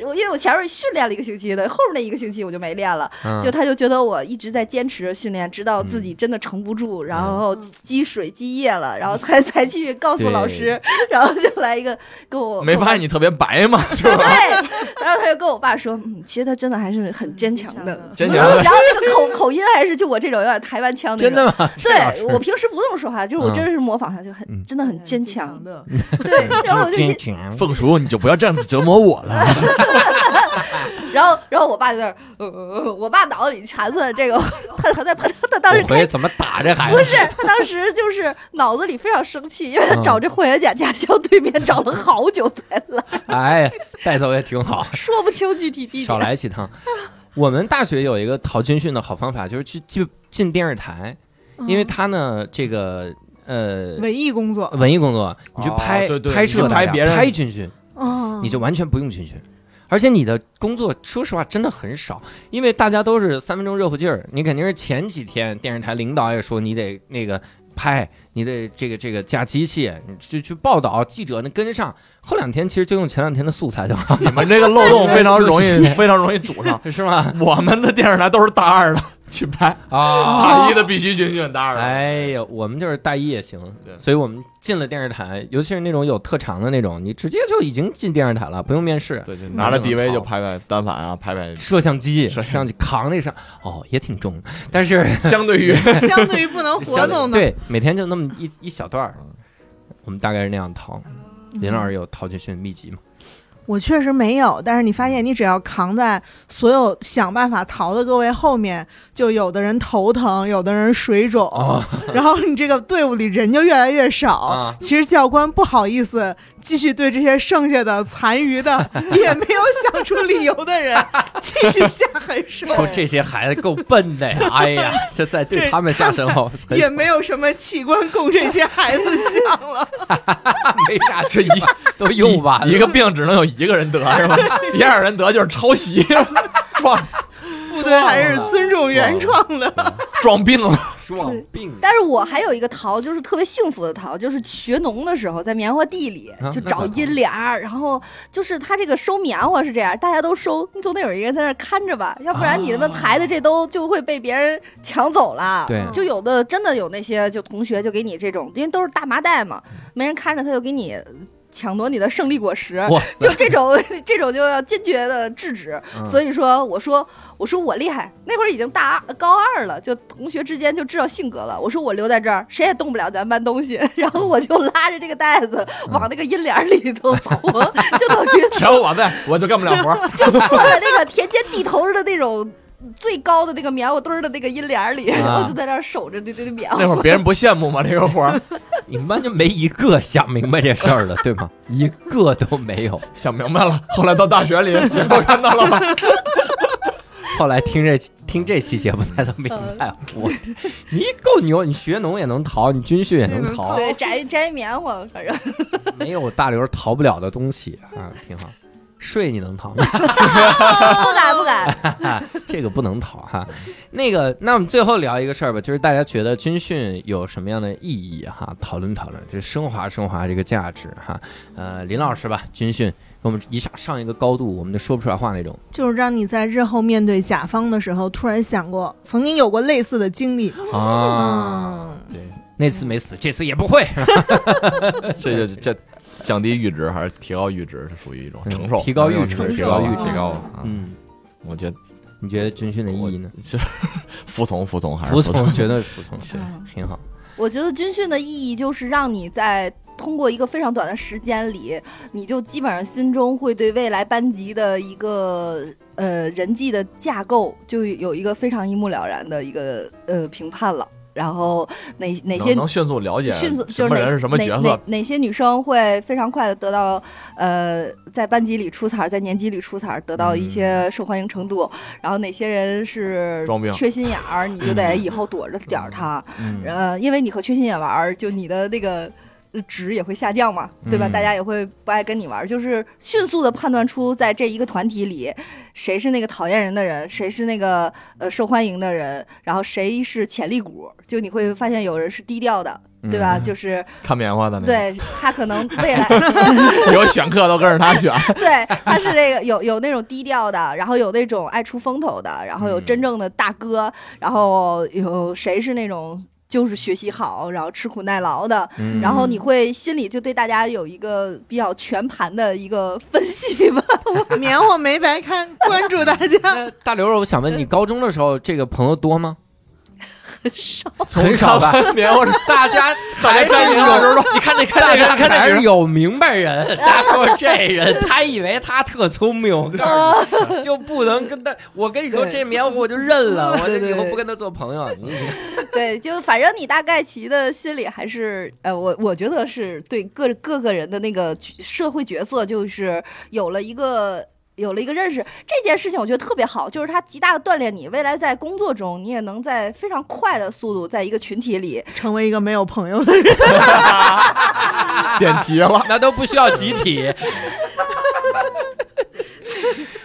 我因为我前面训练了一个星期的，后面那一个星期我就没练了，嗯就他就觉得我一直在坚持着训练，直到自己真的撑不住，然后积水积液了，然后才才去告诉老师，然后就来一个跟我没发现你特别白吗？是吧？对，然后他就跟我爸说，嗯，其实他真的还是很坚强的。坚强的然后然后这个口口音还是就我这种有点台湾腔的。真的吗？对我平时不这么说话，就是我嗯真是模仿他，就很嗯真的很坚强。的，对，然后我就凤叔，你就不要这样子折磨我了。然后然后我爸就在那儿，呃呃，呃我爸脑子里全算这个，他他在他他当时回去怎么打这孩子？不是，他当时就是脑子里非常生气，因为他嗯找这霍元甲驾校对面找了好久才来，哎，带走也挺好，说不清具体地少。来几趟。我们大学有一个逃军训的好方法，就是去进进电视台，因为他呢，这个呃文艺工作，文艺工作，你去哦拍对对拍摄拍别人拍军训，哦，你就完全不用军训。而且你的工作，说实话真的很少，因为大家都是三分钟热乎劲儿，你肯定是前几天电视台领导也说你得那个拍，你得这个这个架机器，你去去报道，记者能跟上。后两天其实就用前两天的素材就好，你们这个漏洞非常容易，非常容易堵上。是吗？我们的电视台都是大二的去拍，啊，大一的必须军训，大二的。哎呀，我们就是大一也行对，所以我们进了电视台，尤其是那种有特长的那种，你直接就已经进电视台了，不用面试。对，就拿着嗯 DV 就拍拍单反啊，拍拍。摄像机摄像机扛那上，哦，也挺重，但是相对于相对于不能活动的，对，每天就那么一一小段儿，我们大概是那样逃。林老师有逃军训秘籍吗？我确实没有，但是你发现你只要扛在所有想办法逃的各位后面，就有的人头疼，有的人水肿，哦 然后你这个队伍里人就越来越少。啊其实教官不好意思继续对这些剩下的残余的 也没有想出理由的人 继续下狠手，说这些孩子够笨的呀！哎呀，这在对他们下手也没有什么器官供这些孩子想了。没啥这一都用完了，一个病只能有一个人得是吧？第二人得就是抄袭，撞部队还是尊重原创的。撞病了。装病。但是我还有一个桃，就是特别幸福的桃，就是学农的时候，在棉花地里啊就找阴凉儿，然后就是他这个收棉花是这样，大家都收，你总得有一个人在那儿看着吧，要不然你们排的这都就会被别人抢走了。对就有的真的有那些就同学就给你这种，因为都是大麻袋嘛，没人看着他就给你抢夺你的胜利果实。就这种 这种就要坚决的制止。嗯所以说，我说我说我厉害，那会儿已经大二高二了，就同学之间就知道性格了。我说我留在这儿，谁也动不了咱班东西。然后我就拉着这个袋子往那个阴凉里头搓，就等于 只要我在，我就干不了活儿。就坐在那个田间地头上的那种。最高的那个棉花堆儿的那个阴帘里，啊然后就在那儿守着对对对棉花。那会儿别人不羡慕吗？这个活儿 你们班就没一个想明白这事儿的，对吗？一个都没有。想明白了，后来到大学里，结果看到了吧？后来听这听这期节目才能明白，我你够牛，你学农也能逃，你军训也能逃，对，摘摘棉花，反正没有大刘逃不了的东西啊，挺好。睡你能逃吗？不敢不敢。这个不能逃哈。那个，那我们最后聊一个事儿吧，就是大家觉得军训有什么样的意义哈？讨论讨论，就升华升华这个价值哈。呃，林老师吧，军训我们一下上一个高度，我们就说不出来话那种。就是让你在日后面对甲方的时候，突然想过曾经有过类似的经历。啊，嗯，对，那次没死，这次也不会，这就这降低阈值还是提高阈值，是属于一种承受，提高阈值提高阈值提高。啊嗯，我觉得你觉得军训的意义呢？是服从，服从还是服从，绝对服从，嗯挺好。我觉得军训的意义就是让你在通过一个非常短的时间里，你就基本上心中会对未来班级的一个呃人际的架构就有一个非常一目了然的一个呃评判了。然后哪哪些能能迅速了解迅速就是哪人是什么角哪色哪，哪些女生会非常快的得到呃在班级里出彩儿，在年级里出彩儿，得到一些受欢迎程度。然后哪些人是缺心眼儿，你就得 以后躲着点儿他。嗯呃，因为你和缺心眼玩儿，就你的那个值也会下降嘛，对吧？嗯大家也会不爱跟你玩，就是迅速的判断出在这一个团体里，谁是那个讨厌人的人，谁是那个呃受欢迎的人，然后谁是潜力股。就你会发现有人是低调的，对吧？嗯就是看棉花的那个，对他可能未来 有选课都跟着他选。对，他是那个有有那种低调的，然后有那种爱出风头的，然后有真正的大哥，然后有谁是那种就是学习好，然后吃苦耐劳的，嗯然后你会心里就对大家有一个比较全盘的一个分析吧。棉花没白看，关注大家。大刘，我想问你，高中的时候这个朋友多吗？少 很少吧？棉花大家大还是有时候你看那看大家还是，有明白人。他说这人，他以为他特聪明，我告诉你，就不能跟他。我跟你说，这棉花我就认了，我就以后不跟他做朋友。你对，就反正你大概其的心里还是呃，我我觉得是对各各个人的那个社会角色，就是有了一个。有了一个认识，这件事情我觉得特别好，就是它极大的锻炼你，未来在工作中你也能在非常快的速度，在一个群体里，成为一个没有朋友的人，点题了。那都不需要集体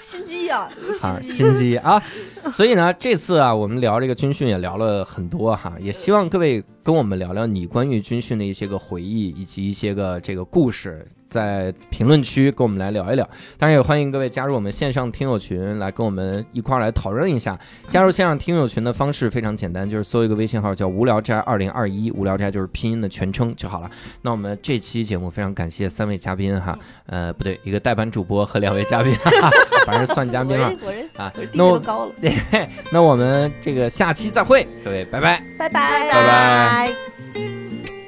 心机啊，啊，心机啊。所以呢，这次啊，我们聊这个军训也聊了很多哈，也希望各位跟我们聊聊你关于军训的一些个回忆，以及一些个这个故事。在评论区跟我们来聊一聊，当然也欢迎各位加入我们线上听友群，来跟我们一块儿来讨论一下。加入线上听友群的方式非常简单，就是搜一个微信号叫“无聊斋二零二一”，无聊斋就是拼音的全称就好了。那我们这期节目非常感谢三位嘉宾哈，呃，不对，一个代班主播和两位嘉宾，哈哈，反正算嘉宾了啊那我高了，那我们这个下期再会，各位拜拜。拜拜拜拜。